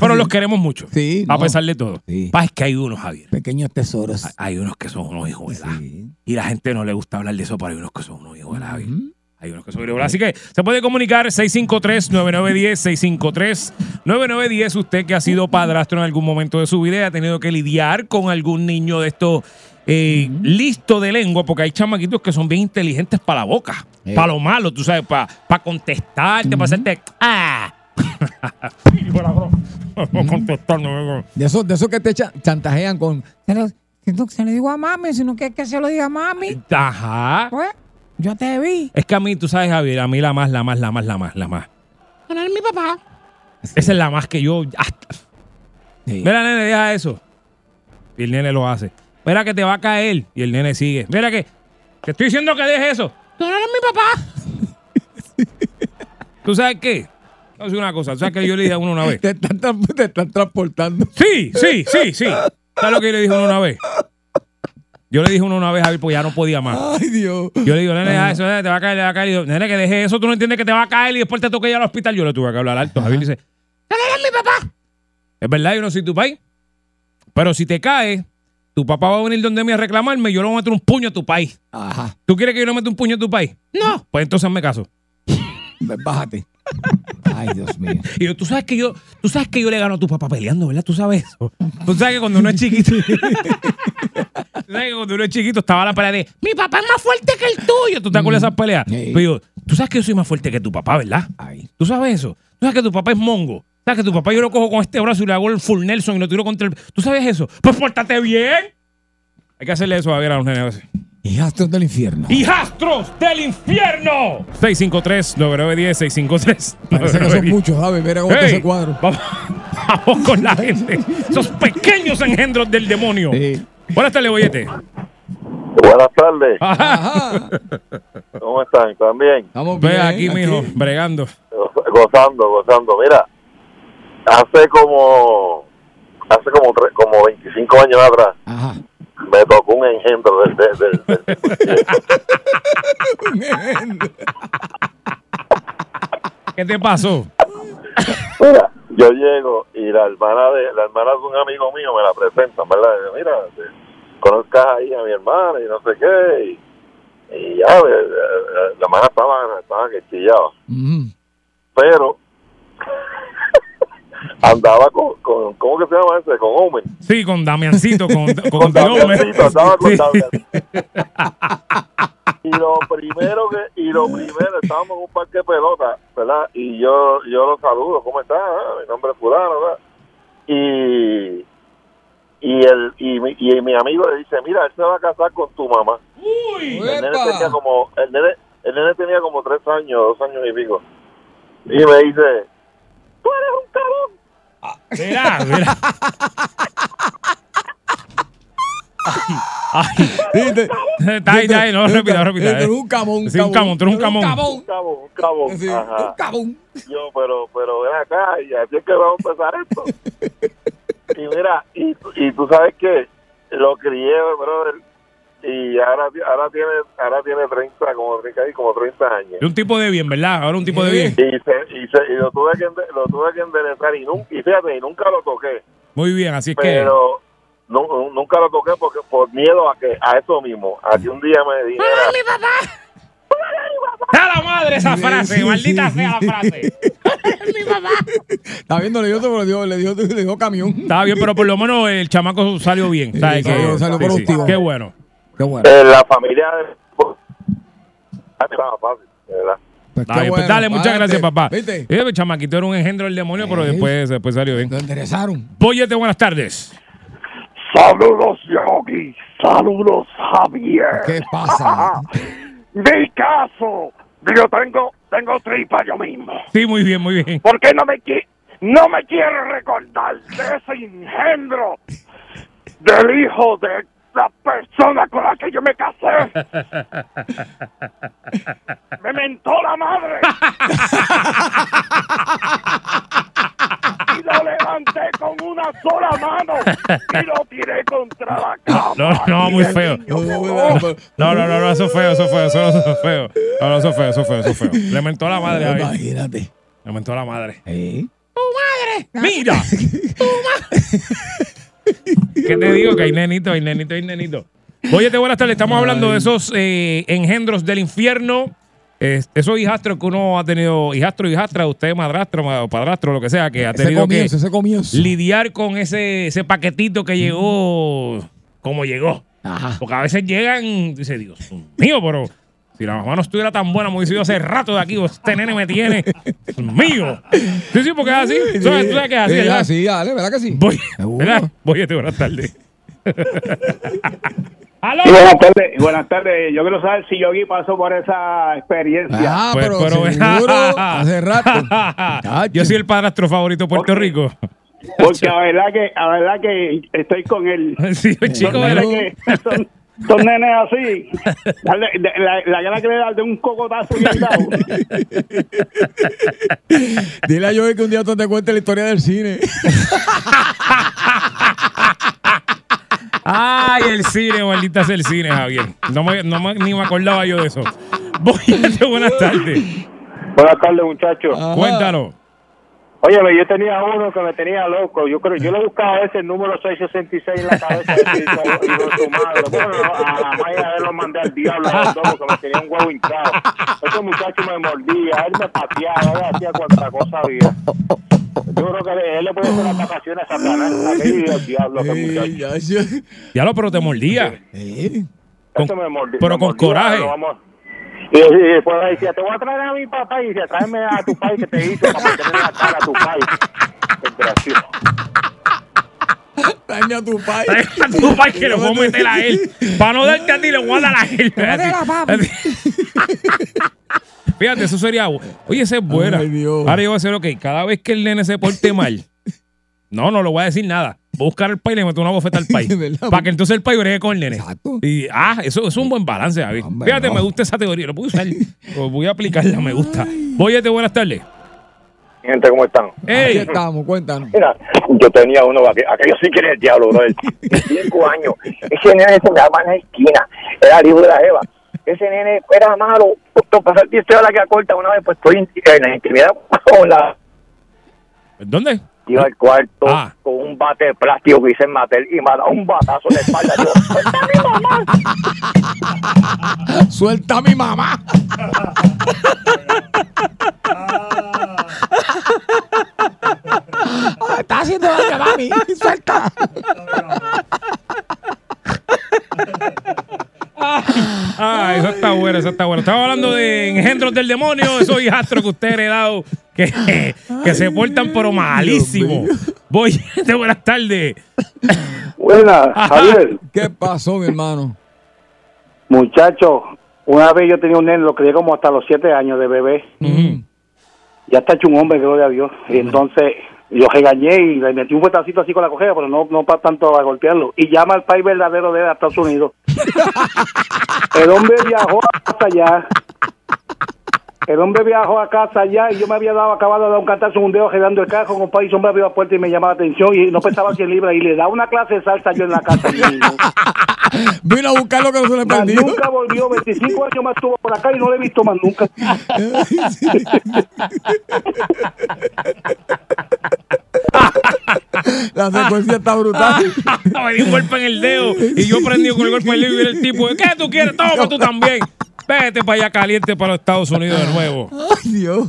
Pero los queremos mucho. Sí. A no. pesar de todo. Pa, es que hay unos, Javier. Pequeños tesoros. Hay unos que son unos hijos de la. Y la gente no le gusta hablar de eso, pero hay unos que son unos hijos la. Javier. Hay unos que son. Así que se puede comunicar 653-9910, 653-9910. Usted que ha sido padrastro en algún momento de su vida y ha tenido que lidiar con algún niño de estos eh, listo de lengua, porque hay chamaquitos que son bien inteligentes para la boca, Eh. para lo malo, tú sabes, para contestarte, para hacerte. ¡Ah! De esos de esos que te cha- chantajean con. Se lo, siento que se lo digo a mami, sino que, que se lo diga a mami. Ajá. Pues, yo te vi. Es que a mí, tú sabes, Javier, a mí la más, la más, la más, la más, la más. Tú no eres mi papá. Esa es la más que yo. hasta- Mira, nene, deja eso. Y el nene lo hace. Mira que te va a caer. Y el nene sigue. Mira que. Te estoy diciendo que deje eso. Tú no eres mi papá. ¿Tú sabes qué? A decir una cosa. ¿Tú sabes que yo le dije a uno una vez? Te están, te están transportando. Sí, sí, sí, sí. ¿Sabes lo que yo le dije a uno una vez? Yo le dije a uno una vez, Javier, porque ya no podía más. Ay, Dios. Yo le digo, nene, deja eso, nene, te va a caer, te va a caer. Y yo, nene, que deje eso, tú no entiendes que te va a caer y después te toca ir al hospital. Yo le tuve que hablar alto. Javier dice, no eres mi papá. Es verdad, yo no soy tu país. Pero si te cae, tu papá va a venir donde mí a reclamarme y yo le voy a meter un puño a tu país. Ajá. ¿Tú quieres que yo le meta un puño a tu país? No. Pues entonces me caso. Bájate. Ay, Dios mío. Y yo, tú sabes que yo, tú sabes que yo le gano a tu papá peleando, ¿verdad? Tú sabes eso. Tú sabes que cuando uno es chiquito. tú sabes que cuando uno es chiquito estaba la pelea de mi papá es más fuerte que el tuyo. ¿Tú te acuerdas de esas peleas? Pero yo, tú sabes que yo soy más fuerte que tu papá, ¿verdad? ¿Tú sabes eso? ¿Tú sabes que tu papá es mongo? ¿Sabes que tu papá yo lo cojo con este brazo y le hago el full Nelson y lo tiro contra el. ¿Tú sabes eso? Pues pórtate bien. Hay que hacerle eso a ver a los veces. Hijastros del infierno. ¡Hijastros del infierno! 653-9910, 653 Parece que son muchos, ¿sabes? Mira cómo está ese cuadro. Vamos, vamos con la gente. Esos pequeños engendros del demonio. Buenas tardes, Boyete. Buenas tardes. Ajá. ¿Cómo están? ¿Están bien? Estamos Ve aquí, mijo, bregando. Gozando, gozando. Mira, hace como hace como como 25 años atrás me tocó un engendro del, del, del- del- ¿Qué te pasó? Mira, yo llego y la hermana de la hermana de un amigo mío me la presentan, ¿verdad? Y Mira, te- conozcas ahí a mi hermana y no sé qué. Y, y ya, eh, eh, la hermana estaba, estaba que chillaba. Pero andaba con, con, ¿cómo que se llama ese? Con Omen. Sí, con Damiancito, con, con, Con. Damiancito, andaba con Sí. Damiancito. y lo primero que y lo primero estábamos en un parque de pelota verdad y yo yo lo saludo cómo está Ah, mi nombre es fulano ¿verdad? y y el y mi, y mi amigo le dice mira él se va a casar con tu mamá Uy, el nene tenía como el nene el nene tenía como tres años dos años y pico y me dice tú eres un cabrón Mira, mira. Ay. Está ahí, está ahí, no, repita, repita. Tú eres un camón, Sí, un camón, tú eres un eres un camón. camón. un cabón Sí, un cabón. yo pero pero ven acá y así es que vamos a empezar esto y mira y, y tú sabes que lo crié brother y ahora ahora tiene ahora tiene 30 como casi como 30 años Es un tipo de bien, ¿verdad? Ahora un tipo de bien. y, se, y, se- y lo tuve que lo tuve que enderezar y nunca y fíjate y nunca lo toqué Muy bien, así es que. pero no, nunca lo toqué porque por miedo a que a eso mismo a que un día me dijera mi papá! ¡A la madre esa frase! sí, ¡Maldita sí, sea sí. la frase! Mi papá. Está viendo, le dio, le dio, le dio, le dio camión. Estaba bien, pero por lo menos el chamaco salió bien. ¿sabes? salió- Que- salió sí, sí. productivo. Qué bueno. Qué bueno. Eh, la familia de Ah, estaba fácil de verdad Pues bien, pues bueno, dale, muchas gracias, papá. ¿Viste? Eh, el chamaquito era un engendro del demonio, pero después, después salió bien. Lo enderezaron. Póyete, buenas tardes. Saludos, Yogi. Saludos, Javier. ¿Qué pasa? Mi caso. Yo tengo, tengo tripa yo mismo. Sí, muy bien, muy bien. ¿Por qué no me, qui- no me quiero recordar de ese engendro del hijo de la persona con la que yo me casé? Me mentó la madre. y lo levanté con una sola mano y lo tiré contra la cama. No, no, muy feo. No, no, no, no, eso es feo, eso es feo, eso es feo. No, no, eso es feo, eso es feo, eso es feo. Le mentó a la madre, Javier. Imagínate. Le mentó a la madre. ¿Eh? ¡Mira! ¿Qué te digo? Que hay nenito, hay nenito, hay nenito. Óyete, buenas tardes. Estamos hablando de esos eh, engendros del infierno. Eh, esos hijastros que uno ha tenido, hijastro, hijastra, usted madrastro padrastro, lo que sea, que ha tenido que comienzo, ese comienzo. lidiar con ese, ese paquetito que llegó como llegó. Porque a veces llegan, dice Dios mío, pero si la mamá no estuviera tan buena, me hubiese ido hace rato de aquí, o este nene me tiene. Mío. Sí, sí, porque es así. Sabes, tú sabes que es así, Sí, ¿verdad? así, dale, ¿verdad que sí? Voy, ¿verdad? Voy a buenas tardes. ¡Aló! Y buenas tardes, buenas tardes. Yo quiero saber si Yogi pasó por esa experiencia. Ah, Pues, pero, pero- seguro, hace rato. Yo soy el padrastro favorito de Puerto Rico. Porque la verdad que, la verdad que estoy con él. Sí, chico, ¿verdad? nenes que son, son nenes así. De- la, la gana que le da de un cocotazo dado. Dile a Joey que un día tú te cuentes la historia del cine. Ay, el cine, maldita sea el cine, Javier. No me, no me- ni me acordaba yo de eso. Voy buenas tardes. Buenas tardes, muchachos. Cuéntanos. Óyeme, yo tenía uno que me tenía loco. Yo creo, yo le buscaba ese el número 666 en la cabeza y, y, y su madre. Bueno, a la de lo mandé al diablo a los dos porque me tenía un huevo hinchado. Ese muchacho me mordía, él me pateaba, él hacía cuanta cosa había. Yo creo que él le puede hacer las vacaciones a Satanás. Aquel el diablo, ese muchacho. Ya lo, pero te mordía. Con- Eso me mordió. pero me con mordió, coraje. lo vamos- Y, y después decía, te voy a traer a mi papá y decía, tráeme a tu país que te hizo para meterle la cara a tu país. Desgraciado. Daña a tu país. A tu país que le voy a meter a él. Para no darte a ti, le voy a dar a él. Fíjate, eso sería. Oye, esa es buena. Ahora yo voy a hacer, ok, cada vez que el nene se porte mal, no, no le voy a decir nada. Voy a buscar al país y le meto una bofeta al país. para que entonces el país bregue con el nene. Y, ah, eso, eso es un buen balance, David. Fíjate, no. me gusta esa teoría. Lo puedo usar. Lo voy a aplicarla, me gusta. Voy buenas tardes. Gente, ¿cómo están? Aquí estamos, cuéntanos. Mira, yo tenía uno, aqu- aquello sí que era el diablo, bro. De cinco años. Ese nene se me daba en la esquina. Era el hijo de la Eva. Ese nene era malo. Pasar 10 horas que corta una vez, pues estoy en, en la intimidad con la. ¿Dónde? Iba al cuarto Ah. con un bate de plástico que hice en Matel y me ha dado un batazo en la espalda. Yo, "Suelta a mi mamá". Suelta a mi mamá. Está haciendo daño, mami. Suelta. Ah, eso está bueno, eso está bueno. Estaba hablando de engendros del demonio, esos hijastros que usted ha heredado, que, que se portan pero malísimo. Voy, de buenas tardes. Buenas, Javier. ¿Qué pasó, mi hermano? Muchacho, una vez yo tenía un nene, lo crié como hasta los siete años de bebé. Ya está hecho un hombre, gloria a Dios. Y entonces yo regañé y le metí un fuetacito así con la cojera, pero no, no para tanto a golpearlo. Y llama al país verdadero de él a Estados Unidos. El hombre viajó hasta allá. El hombre viajó a casa allá y yo me había dado, acabado de dar un cantazo en un dedo girando el carro con un país, hombre abrió la puerta y me llamaba la atención y no pensaba 100 libras y le da una clase de salsa yo en la casa. Vino a buscar lo que no se le Más perdió. nunca volvió, 25 años más estuvo por acá y no le he visto más nunca. La secuencia está brutal. Me di un golpe en el dedo y yo prendí con el golpe en el dedo y el tipo, ¿qué tú quieres? Toma, tú también. Vete para allá caliente para los Estados Unidos de nuevo. Ay, Dios.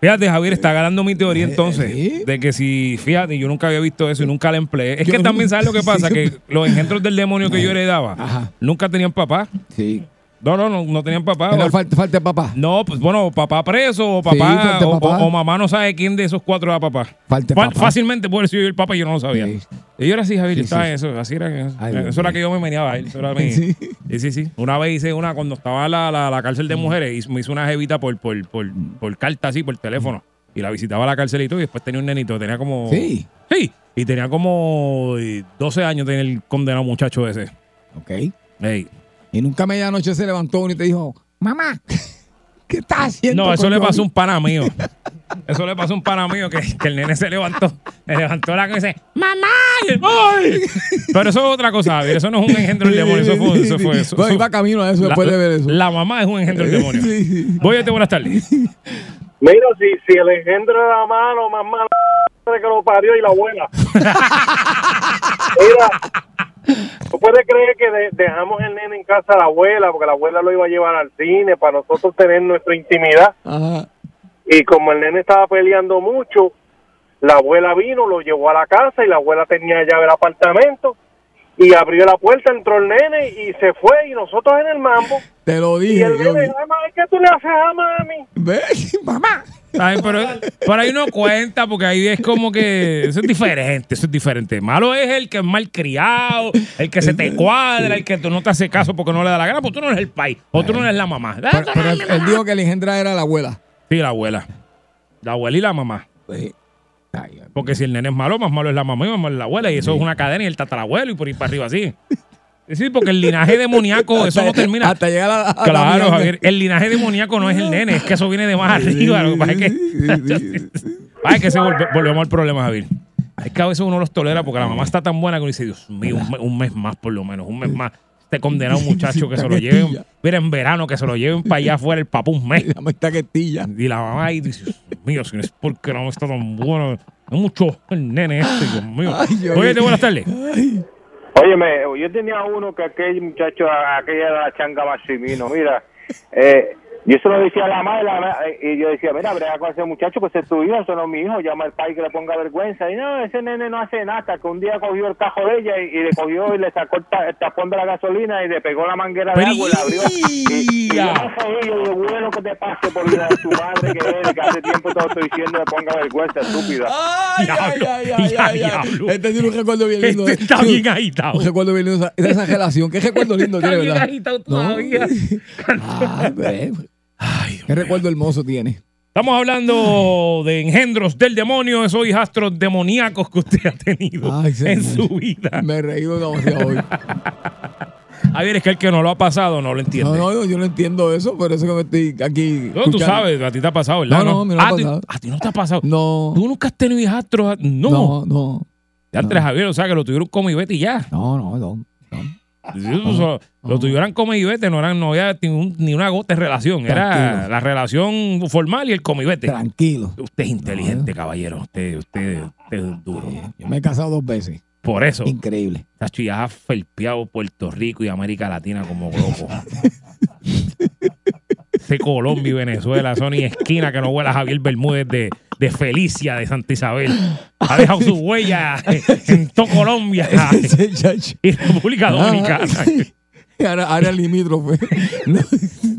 Fíjate, Javier, está ganando mi teoría entonces. De que si, fíjate, yo nunca había visto eso y nunca la empleé. Es que también, ¿sabes lo que pasa? Que los engendros del demonio que yo heredaba nunca tenían papá. Sí. No, no, no, no tenían papá. Falta, falta papá. No, pues bueno, papá preso o Sí, papá, o, papá. o- o mamá no sabe quién de esos cuatro era papá. Falta de Fa- papá. Fácilmente puede ser yo el papá y yo no lo sabía. Y yo era así, Javier, Sí, estaba sí. eso, así era. Eso, Ay, Dios eso era que yo me meneaba a él. Eso era mi, Sí. sí. sí, sí, Una vez hice una, cuando estaba en la, la, la cárcel de mujeres, y me hizo una jevita por, por, por, por carta así, por teléfono. Y la visitaba a la cárcel y todo, y después tenía un nenito, tenía como... Sí. Sí, y tenía como eh, 12 años tenía el condenado muchacho ese. Ok. Ey. Y nunca media noche se levantó uno y te dijo, mamá, ¿qué estás haciendo? No, eso le Johnny?" pasó a un pana mío. Eso le pasó a un pana mío que, que el nene se levantó, le levantó la cabeza y dice, ¡Mamá! ¡Ay! Pero eso es otra cosa, Javier. Eso no es un engendro del demonio. Eso fue. Eso fue eso, Bueno, eso- iba camino a eso la, después de ver eso. La mamá es un engendro del demonio. Voy a te buenas tardes. Mira, si, si el engendro era malo, más malo de que lo parió y la abuela. Mira, ¿tú puedes creer que de- dejamos el nene en casa de la abuela porque la abuela lo iba a llevar al cine para nosotros tener nuestra intimidad? Ajá. Y como el nene estaba peleando mucho, la abuela vino, lo llevó a la casa y la abuela tenía llave del apartamento y abrió la puerta, entró el nene y se fue y nosotros en el mambo. Te lo Y dije, el yo. nene, mamá, ¿qué tú le haces a mami? Ve, mamá. Ay, pero ahí no cuenta, porque ahí es como que eso es diferente, eso es diferente. Malo es el que es mal criado, el que se te cuadra, el que tú no te hace caso porque no le da la gana, pues tú no eres el país, o tú no eres la mamá. Pero, pero él, él dijo que el engendra era la abuela. Sí, la abuela. La abuela y la mamá. Porque si el nene es malo, más malo es la mamá y más malo es la abuela. Y eso es una cadena y el tatarabuelo y por ir para arriba así. Sí, porque el linaje demoníaco, eso no termina. Hasta llegar a, a la Claro. Javier. El linaje demoníaco no es el nene, es que eso viene de más arriba. Lo que pasa es que, Ay, que se volve- volvemos al problema, Javier. Es que a veces uno los tolera porque la mamá está tan buena que uno dice, Dios mío, un, me- un mes más por lo menos, un mes más. Este condenado muchacho que se lo lleven, mira, en verano, que se lo lleven para allá afuera el papá un mes. Y la mamá ahí dice, Dios mío, si no es porque no está tan bueno. Es mucho el nene este, Dios mío. Oye, buenas tardes. Óyeme, yo tenía uno que aquel muchacho, aquella era la changa Maximino, mira, eh, yo se lo decía a la madre, la ma- y yo decía, mira, brega con ese muchacho, pues es tu hijo, eso no es mi hijo, llama al pai que le ponga vergüenza, y no, ese nene no hace nada, hasta que un día cogió el cajo de ella y, y le cogió y le sacó el, ta- el tapón de la gasolina y le pegó la manguera de agua y la abrió, y, y yo reí, yo digo, bueno que te pase por la de tu madre que eres, que hace tiempo te lo estoy diciendo, le ponga vergüenza, estúpida. Ay, ay, ay, ay, ay, ay. Este tiene un recuerdo bien lindo. Este está bien agitado. Un recuerdo bien lindo de esa relación. ¿Qué recuerdo lindo Está tiene, bien verdad? agitado todavía. Ay. Qué recuerdo hermoso tiene. Estamos hablando de engendros del demonio, esos hijastros demoníacos que usted ha tenido Ay, en señor. su vida. Me he reído demasiado hoy. Javier, es que el que no lo ha pasado no lo entiende. No, no, yo no entiendo eso, por eso que me estoy aquí. No, tú sabes, a ti te ha pasado, ¿verdad? No, no, no me ha Ah, a ti- pasado. A ti no te ha pasado. No. Tú nunca has tenido hijastros. No. No, no. Ya entre Javier, o sea, que lo tuvieron como y vete y ya. No, no, no. Lo, lo tuyo eran come y vete, no, eran, no había ni, un- ni una gota de relación. Era la relación formal y el come y vete. Tranquilo. Usted es inteligente, caballero. Usted, usted, usted es duro. Yo me he casado dos veces. Por eso. Increíble. Tacho, ya has felpeado Puerto Rico y América Latina como loco. Ese Colombia y Venezuela, son ni esquina que no huela Javier Bermúdez de, de Felicia de Santa Isabel. Ha dejado su huella en todo Colombia y República Dominicana. Ahora, limítrofe.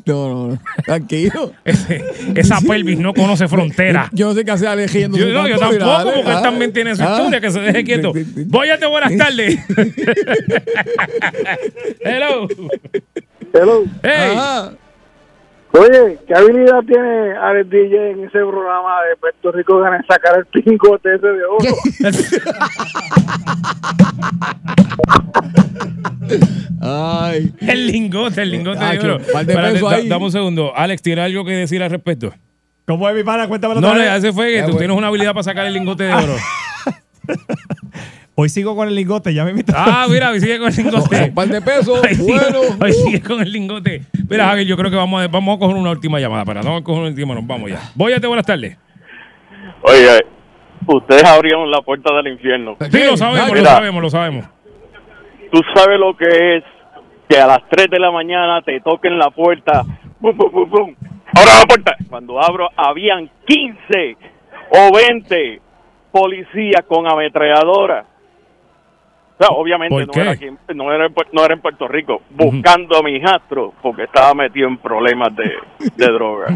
No, no, no. Tranquilo. Ese- esa pelvis no conoce frontera. Yo no sé qué hacer alejiendo. Yo, no, yo tampoco, porque él también tiene su historia, que se deje quieto. Voyate, buenas tardes. Hello. Hello. Hey. Oye, ¿qué habilidad tiene Alex DJ en ese programa de Puerto Rico ganar sacar el pingote ese de oro? Ay. El lingote, el lingote de oro. par de Espérate, pesos da- ahí. dame un segundo. Alex, ¿tiene algo que decir al respecto? ¿Cómo es mi pana? Cuéntamelo No, no, ese fue que tú bueno. tienes una habilidad para sacar el lingote de oro. Hoy sigo con el lingote, ya me invito. Ah, mira, hoy sigue con el lingote. Un par de pesos, Hoy sigue, bueno. hoy sigue con el lingote. Mira, Javier, yo creo que vamos a, vamos a coger una última llamada. Para, vamos a coger una última, nos vamos ya. Voyate, buenas tardes. Oye, ustedes abrieron la puerta del infierno. Sí, lo sabemos, lo sabemos, lo sabemos. Tú sabes lo que es que a las 3 de la mañana te toquen la puerta. Pum, pum, pum, pum. Abra la puerta. Cuando abro, habían 15 o 20 policías con ametralladora. O sea, obviamente ¿Por no qué? era, aquí, no, era en, no era en Puerto Rico, buscando a mi hijastro porque estaba metido en problemas de, de droga.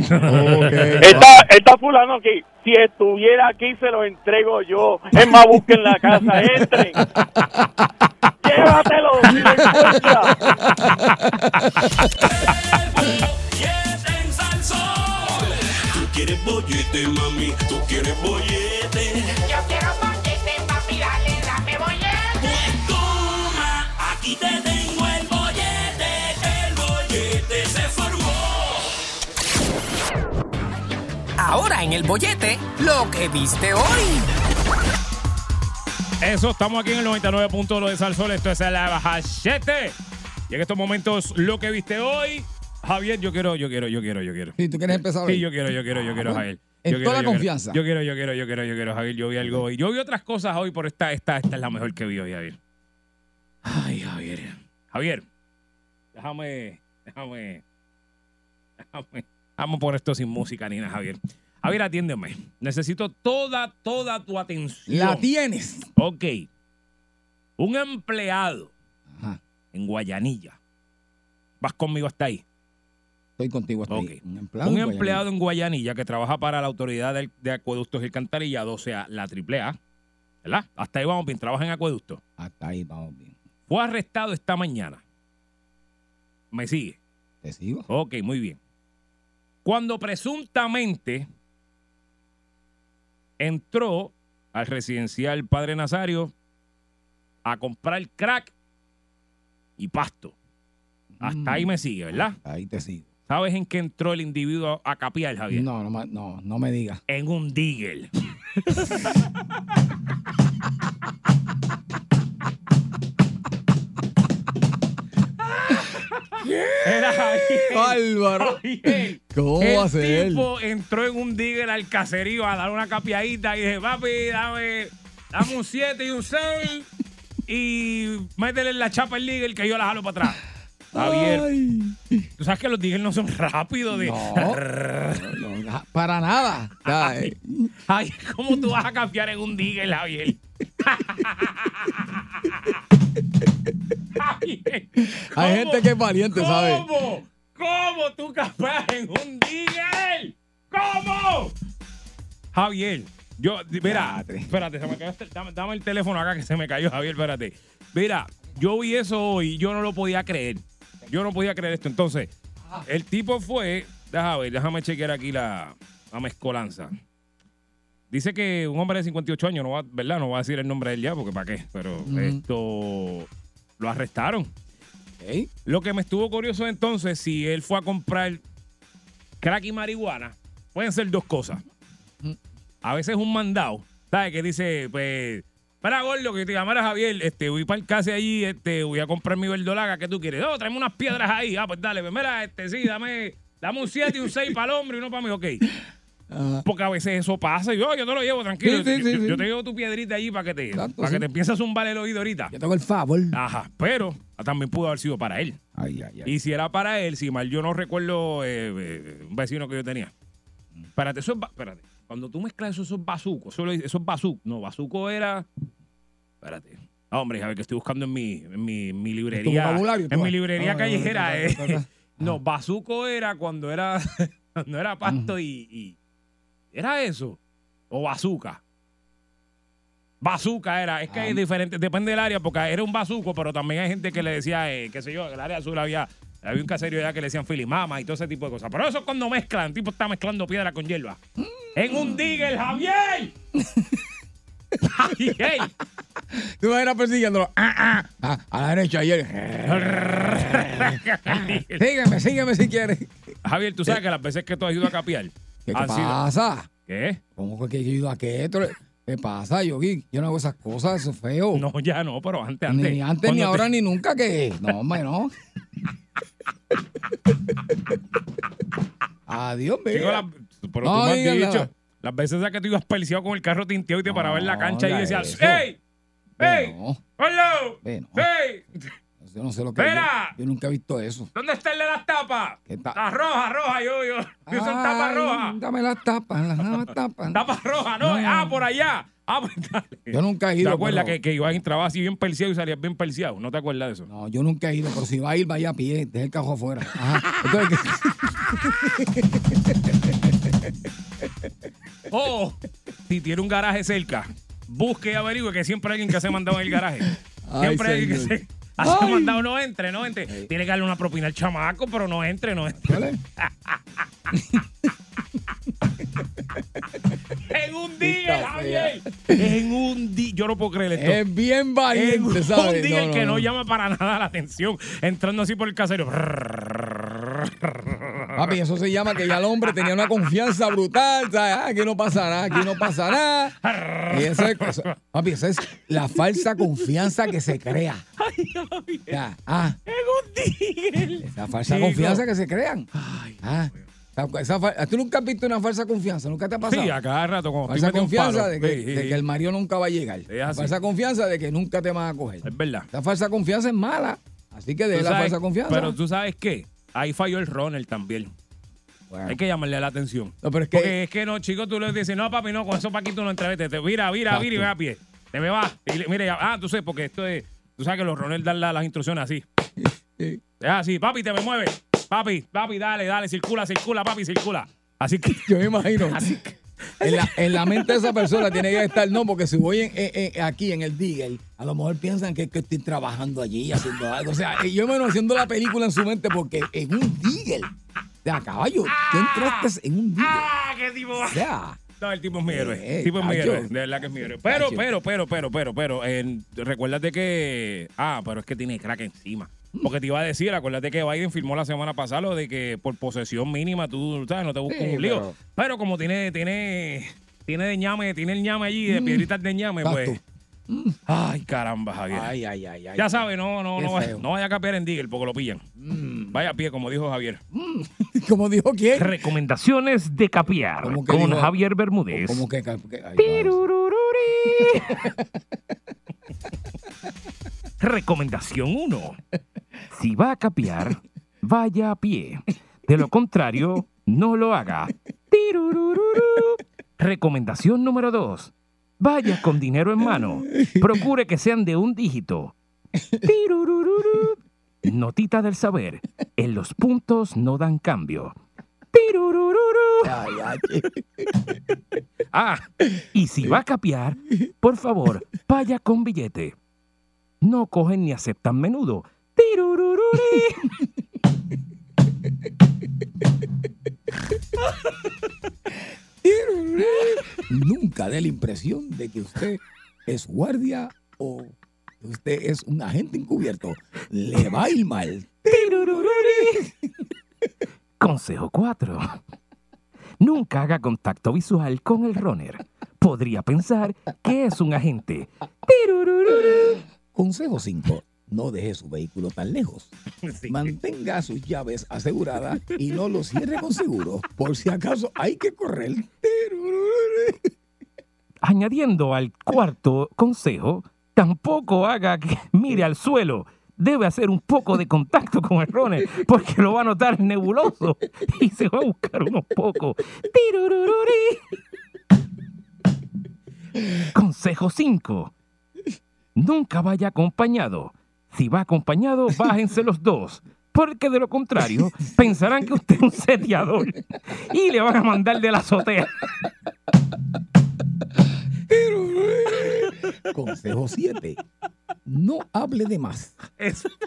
Está, está fulano aquí. Si estuviera aquí, se lo entrego yo. Es más, busquen la casa, entren. Llévatelo. Tú quieres bollete, mami, tú quieres bollete. Yo quiero aquí te tengo el bollete, el bollete se formó. Ahora en el bollete, lo que viste hoy. Eso, estamos aquí en el 99.1 de Salsol. Esto es la bajachete. Y en estos momentos, lo que viste hoy. Javier, yo quiero, yo quiero, yo quiero, yo quiero. Sí, tú quieres empezar Sí, hoy? yo quiero, yo quiero, yo quiero, Ah, Javier. en Yo quiero, toda la yo quiero. confianza. Yo quiero, yo quiero, yo quiero, yo quiero, Javier. Yo vi algo hoy. Yo vi otras cosas hoy, pero esta, esta, esta es la mejor que vi hoy, Javier. Ay, Javier. Javier, déjame, déjame, déjame. Vamos por esto sin música, Nina, Javier. Javier, atiéndeme. Necesito toda, toda tu atención. La tienes. Ok. Un empleado en Guayanilla. Vas conmigo hasta ahí. Estoy contigo hasta ahí. Un empleado. Un en Guayanilla. empleado en Guayanilla que trabaja para la autoridad del- de, acueductos y alcantarillado, o sea, la AAA, ¿verdad? Hasta ahí vamos bien, trabaja en acueducto. Hasta ahí vamos bien. Fue arrestado esta mañana. ¿Me sigue? Te sigo. Ok, muy bien. Cuando presuntamente entró al residencial Padre Nazario a comprar crack y pasto. Hasta ahí me sigue, ¿verdad? Ahí te sigo. ¿Sabes en qué entró el individuo a capiar, Javier? No, no, no, no me digas. En un digel. Era Javier. Javier. ¿Cómo el va a ser? tipo entró en un digger al caserío a dar una capiadita y dije, papi, dame, dame un 7 y un 6 y métele en la chapa el digger que yo la jalo para atrás. Javier, tú sabes que los diggers no son rápidos de... No, para nada. Ay, ay, ¿cómo tú vas a cambiar en un digger, Javier? Javier, Hay gente que es valiente, ¿sabes? ¿Cómo? ¿Cómo tú cambias en un digger? ¿Cómo? Javier, yo, mira, espérate, se me cayó este- dame, dame el teléfono acá que se me cayó, Javier, espérate. Mira, yo vi eso hoy y yo no lo podía creer. Yo no podía creer esto. Entonces, el tipo fue, déjame ver, déjame chequear aquí la, la mezcolanza. Dice que un hombre de 58 años, no va, ¿verdad? No va a decir el nombre de él ya, porque ¿para qué? Pero esto lo arrestaron. Lo que me estuvo curioso entonces, si él fue a comprar crack y marihuana, pueden ser dos cosas. A veces un mandado, ¿sabes? Que dice, pues, Para gordo, que te llamara Javier, este, voy para el case allí, este, voy a comprar mi verdolaga, ¿qué tú quieres? No, tráeme unas piedras ahí. Ah, pues dale, pues mira, este, sí, dame, dame un 7 y un 6 para el hombre y uno para mí, ok. Porque a veces eso pasa yo, yo te lo llevo tranquilo. Sí, sí, yo, sí, yo- sí. yo te llevo tu piedrita allí para que te, Exacto, para que te empieces a zumbar el oído ahorita. Yo tengo el favor. Ajá, pero también pudo haber sido para él. Ay, ay, ay. Y si era para él, si mal yo no recuerdo eh, eh, un vecino que yo tenía. Espérate, eso es. Espérate. Cuando tú mezclas eso, eso es bazuco. Eso, lo- eso es bazuco. No, bazuco era. Espérate. No, hombre, a ver que estoy buscando en mi, en mi, en mi librería. En mi librería Ah, callejera. ah, eh. ah, ah, ah. No, bazuco era cuando era. Cuando era pasto y, y- Era eso. O bazooka. Bazooka era. Es que Ah. hay diferentes. Depende del área, porque era un bazuco, pero también hay gente que le decía, eh, qué sé yo, en el área azul había. Había un caserío allá que le decían filimama y todo ese tipo de cosas. Pero eso es cuando mezclan. El tipo está mezclando piedra con hierba. En un digger, Javier. Javier. Tú vas a ir persiguiéndolo. Ah, ah, ah, a la derecha ayer. sígueme, sígueme si quieres. Javier, tú sabes que las veces que tú has ido a capiar. ¿Qué sido- pasa? ¿Qué? ¿Cómo que he ido a qué? ¿Qué pasa, Yogi? Yo no hago esas cosas, eso es feo. No, ya no, pero antes, antes. Ni antes, ni ahora, te- ni nunca que. No, hombre, no. Adiós, mira. la- pero No tú me has dicho, las veces que tú ibas perseado con el carro tinteado y te parabas en la cancha y decías, eso. ¡Hey! ¡Hey! No, ¡Hello! ve, no. Yo no sé lo que Mira. Yo, yo nunca he visto eso. ¿Dónde está el de las tapas? ¿Qué ta- Las rojas, rojas, yo, yo. Yo son tapas Ay, rojas. Dame las tapas, las nuevas tapas. Tapas rojas, no. No. Ah, por allá. Ah, pues dale. Yo nunca he ¿Te ido. acuerdas pero- que, que y entrabas así bien perseado y salías bien perseado? ¿No te acuerdas de eso? No, yo nunca he ido, pero si va a ir, vaya a pie, deja el cajón afuera. Ajá. Entonces, O si tiene un garaje cerca, busque y averigüe que siempre hay alguien que se ha mandado en el garaje. Ay, Siempre hay alguien que se ha Ay. mandado, no entre, no entre. Tiene que darle una propina al chamaco, pero no entre, no entre. ¿Cuál es? En un día, Javier. En un día. Yo no puedo creer esto. Es bien en valiente, un ¿sabes? día No, no, que no, no. llama para nada la atención. Entrando así por el casero. Papi, eso se llama que ya el hombre tenía una confianza brutal. ¿sabes? Ah, aquí no pasa nada, aquí no pasa nada. Y eso es, eso- papi, esa es la falsa confianza que se crea. Ya, ah, En un día. esa falsa confianza que se crean. Ah, esa- ¿Tú nunca has visto una falsa confianza? ¿Nunca te ha pasado? Sí, a cada rato. Como Falsa confianza de que, Sí, sí, de sí. que el marido nunca va a llegar. Es. Falsa confianza de que nunca te van a coger. Es verdad. Esa falsa confianza es mala. Así que de la sabes- falsa confianza. Pero tú sabes qué? Ahí falló el runner también. Bueno. Hay que llamarle la atención. No, pero es que- Porque es que no, chicos, tú le dices, no, papi, no, con eso tú no entras, vete, te vira, vira, vira y ve a pie. Te me va. Y le- mire, ya- ah, tú sabes, porque esto es, tú sabes que los runners dan la- las instrucciones así. Sí. Es así, papi, te me mueve. Papi, papi, dale, dale, circula, circula, papi, circula. Así que. Yo me imagino. En la, en la mente de esa persona tiene que estar, no, porque si voy en- en- en- aquí en el Digger, a lo mejor piensan que que estoy trabajando allí, haciendo algo. O sea, yo me haciendo la película en su mente porque en un Digger, de a caballo, tú entraste en un Digger. ¡Ah, qué tipo! O sea, No, el tipo es mi héroe. Eh, el tipo es mi héroe. De verdad que es mi héroe. Pero, pero, pero, pero, pero, pero, eh, recuérdate que. Ah, pero es que tiene crack encima. Porque te iba a decir, acuérdate que Biden firmó la semana pasada lo de que por posesión mínima tú, ¿sabes? No te buscas Sí, un lío. pero- Pero, como tiene, tiene, tiene de ñame, tiene el ñame allí, de Mm. piedritas de ñame, pues. Exacto. Ay, caramba, Javier. ay, ay, ay, ay. ya sabes, no, no, no, vaya, no vaya a capear en Digger porque lo pillan. Mm. Vaya a pie, como dijo Javier. Como dijo quién. Recomendaciones de capear ¿Cómo dijo? Javier Bermúdez. Como que, que- ay, Recomendación 1. Si va a capear, vaya a pie. De lo contrario, no lo haga. Recomendación número 2. Vaya con dinero en mano. Procure que sean de un dígito. Notita del saber. En los puntos no dan cambio. Ah, y si va a capear, por favor, vaya con billete. No cogen ni aceptan menudo. Nunca dé la impresión de que usted es guardia o usted es un agente encubierto. Le va a ir mal. Consejo 4. Nunca haga contacto visual con el runner. podría pensar que es un agente. Consejo 5. No deje su vehículo tan lejos. Mantenga sus llaves aseguradas y no los cierre con seguro. Por si acaso hay que correr. Añadiendo al cuarto consejo, tampoco haga que mire al suelo. Debe hacer un poco de contacto con el Rone porque lo va a notar nebuloso y se va a buscar unos pocos. Consejo 5. Nunca vaya acompañado. Si va acompañado, bájense los dos. Porque de lo contrario, pensarán que usted es un seteador y le van a mandar de la azotea. Consejo 7. No hable de más.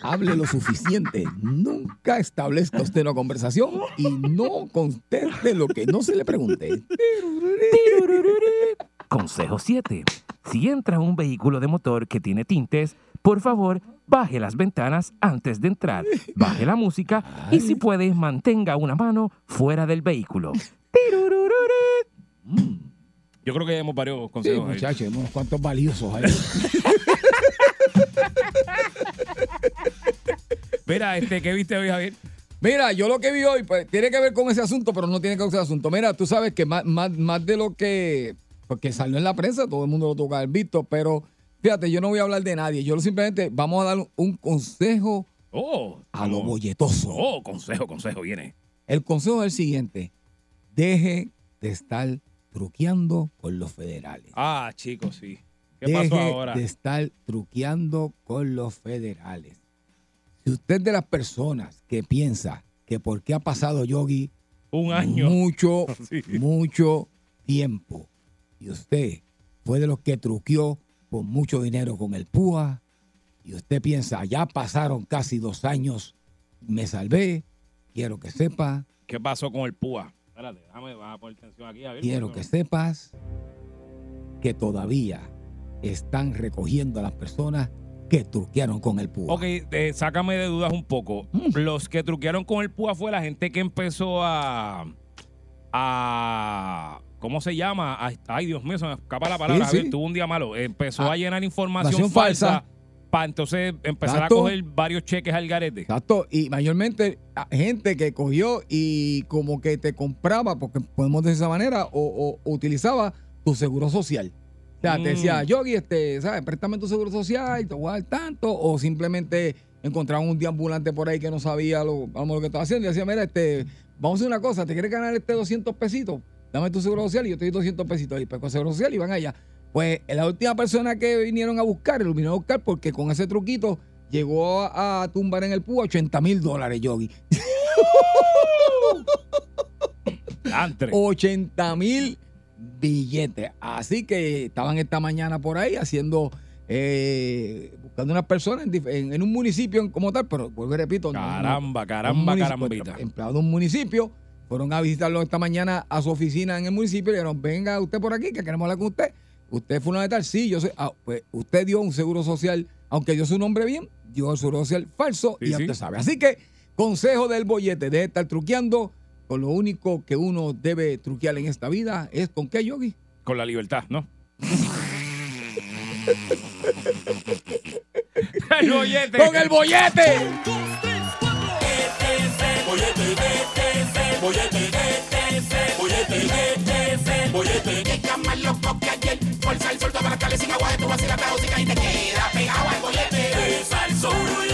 Hable lo suficiente. Nunca establezca usted una conversación y no conteste lo que no se le pregunte. Consejo 7. Si entra un vehículo de motor que tiene tintes, por favor, baje las ventanas antes de entrar, baje la música y si puede, mantenga una mano fuera del vehículo. Yo creo que ya hemos varios Sí, consejos. ahí. muchachos, unos cuantos valiosos ahí. Mira, este, ¿qué viste hoy, Javier? Mira, yo lo que vi hoy pues, tiene que ver con ese asunto, pero no tiene que ver con ese asunto. Mira, tú sabes que más, más, más de lo que. Porque salió en la prensa, todo el mundo lo toca haber visto, pero fíjate, yo no voy a hablar de nadie. Yo simplemente vamos a dar un consejo Oh, a lo bolletoso. Oh, consejo, consejo, viene. El consejo es el siguiente: deje de estar truqueando con los federales. Ah, chicos, sí. ¿Qué Deje pasó ahora? de estar truqueando con los federales. Si usted es de las personas que piensa que por qué ha pasado Yogi un año mucho, mucho tiempo y usted fue de los que truqueó por mucho dinero con el PUA y usted piensa ya pasaron casi dos años, me salvé, quiero que sepa, ¿Qué pasó con el púa? Espérate, déjame, vamos a poner atención aquí. Javier, quiero porque- que sepas que todavía están recogiendo a las personas que truquearon con el PUA. Ok, eh, sácame de dudas un poco. Mm. Los que truquearon con el púa fue la gente que empezó a. a ¿Cómo se llama? A- ay, Dios mío, se me escapa la palabra. Sí, Javier, sí. tuvo un día malo. Empezó Ah, a llenar información falsa, falsa. para entonces empezar Exacto. a coger varios cheques al garete. Exacto, y mayormente gente que cogió y como que te compraba, porque podemos decir de esa manera, o, o utilizaba tu seguro social. O sea, te Mm. decía, Yogi, este, ¿sabes? Préstame tu seguro social, te voy a dar tanto, o simplemente encontraban un deambulante por ahí que no sabía lo, lo que estaba haciendo y decía, mira, este, vamos a hacer una cosa, ¿te quieres ganar este 200 pesitos? Dame tu seguro social y yo te doy 200 pesitos. Y pues con seguro social y van allá. Pues la última persona que vinieron a buscar, lo vinieron a buscar porque con ese truquito llegó a, a tumbar en el PUA 80 mil dólares, Yogi. 80 mil billetes. Así que estaban esta mañana por ahí haciendo, eh, buscando unas personas en, dif- en- en un municipio como tal, pero vuelvo y repito. no- Caramba, caramba, un carambita. Empleados de un municipio fueron a visitarlo esta mañana a su oficina en el municipio y dijeron, venga usted por aquí que queremos hablar con usted. Usted fue una de tal, sí, yo sé. Ah, pues usted dio un seguro social, aunque dio su nombre bien, dio el seguro social falso y ya sí. usted sabe. Así que, consejo del bollete, de estar truqueando, con lo único que uno debe truquear en esta vida es con qué, Yogi. Con la libertad, ¿no? el bollete. ¡Con el bollete! Llega más loco que ayer. Fuerza el sol, todas las cales sin agua de tu vacila tóxica y te queda pegado al bollete. Es al sol,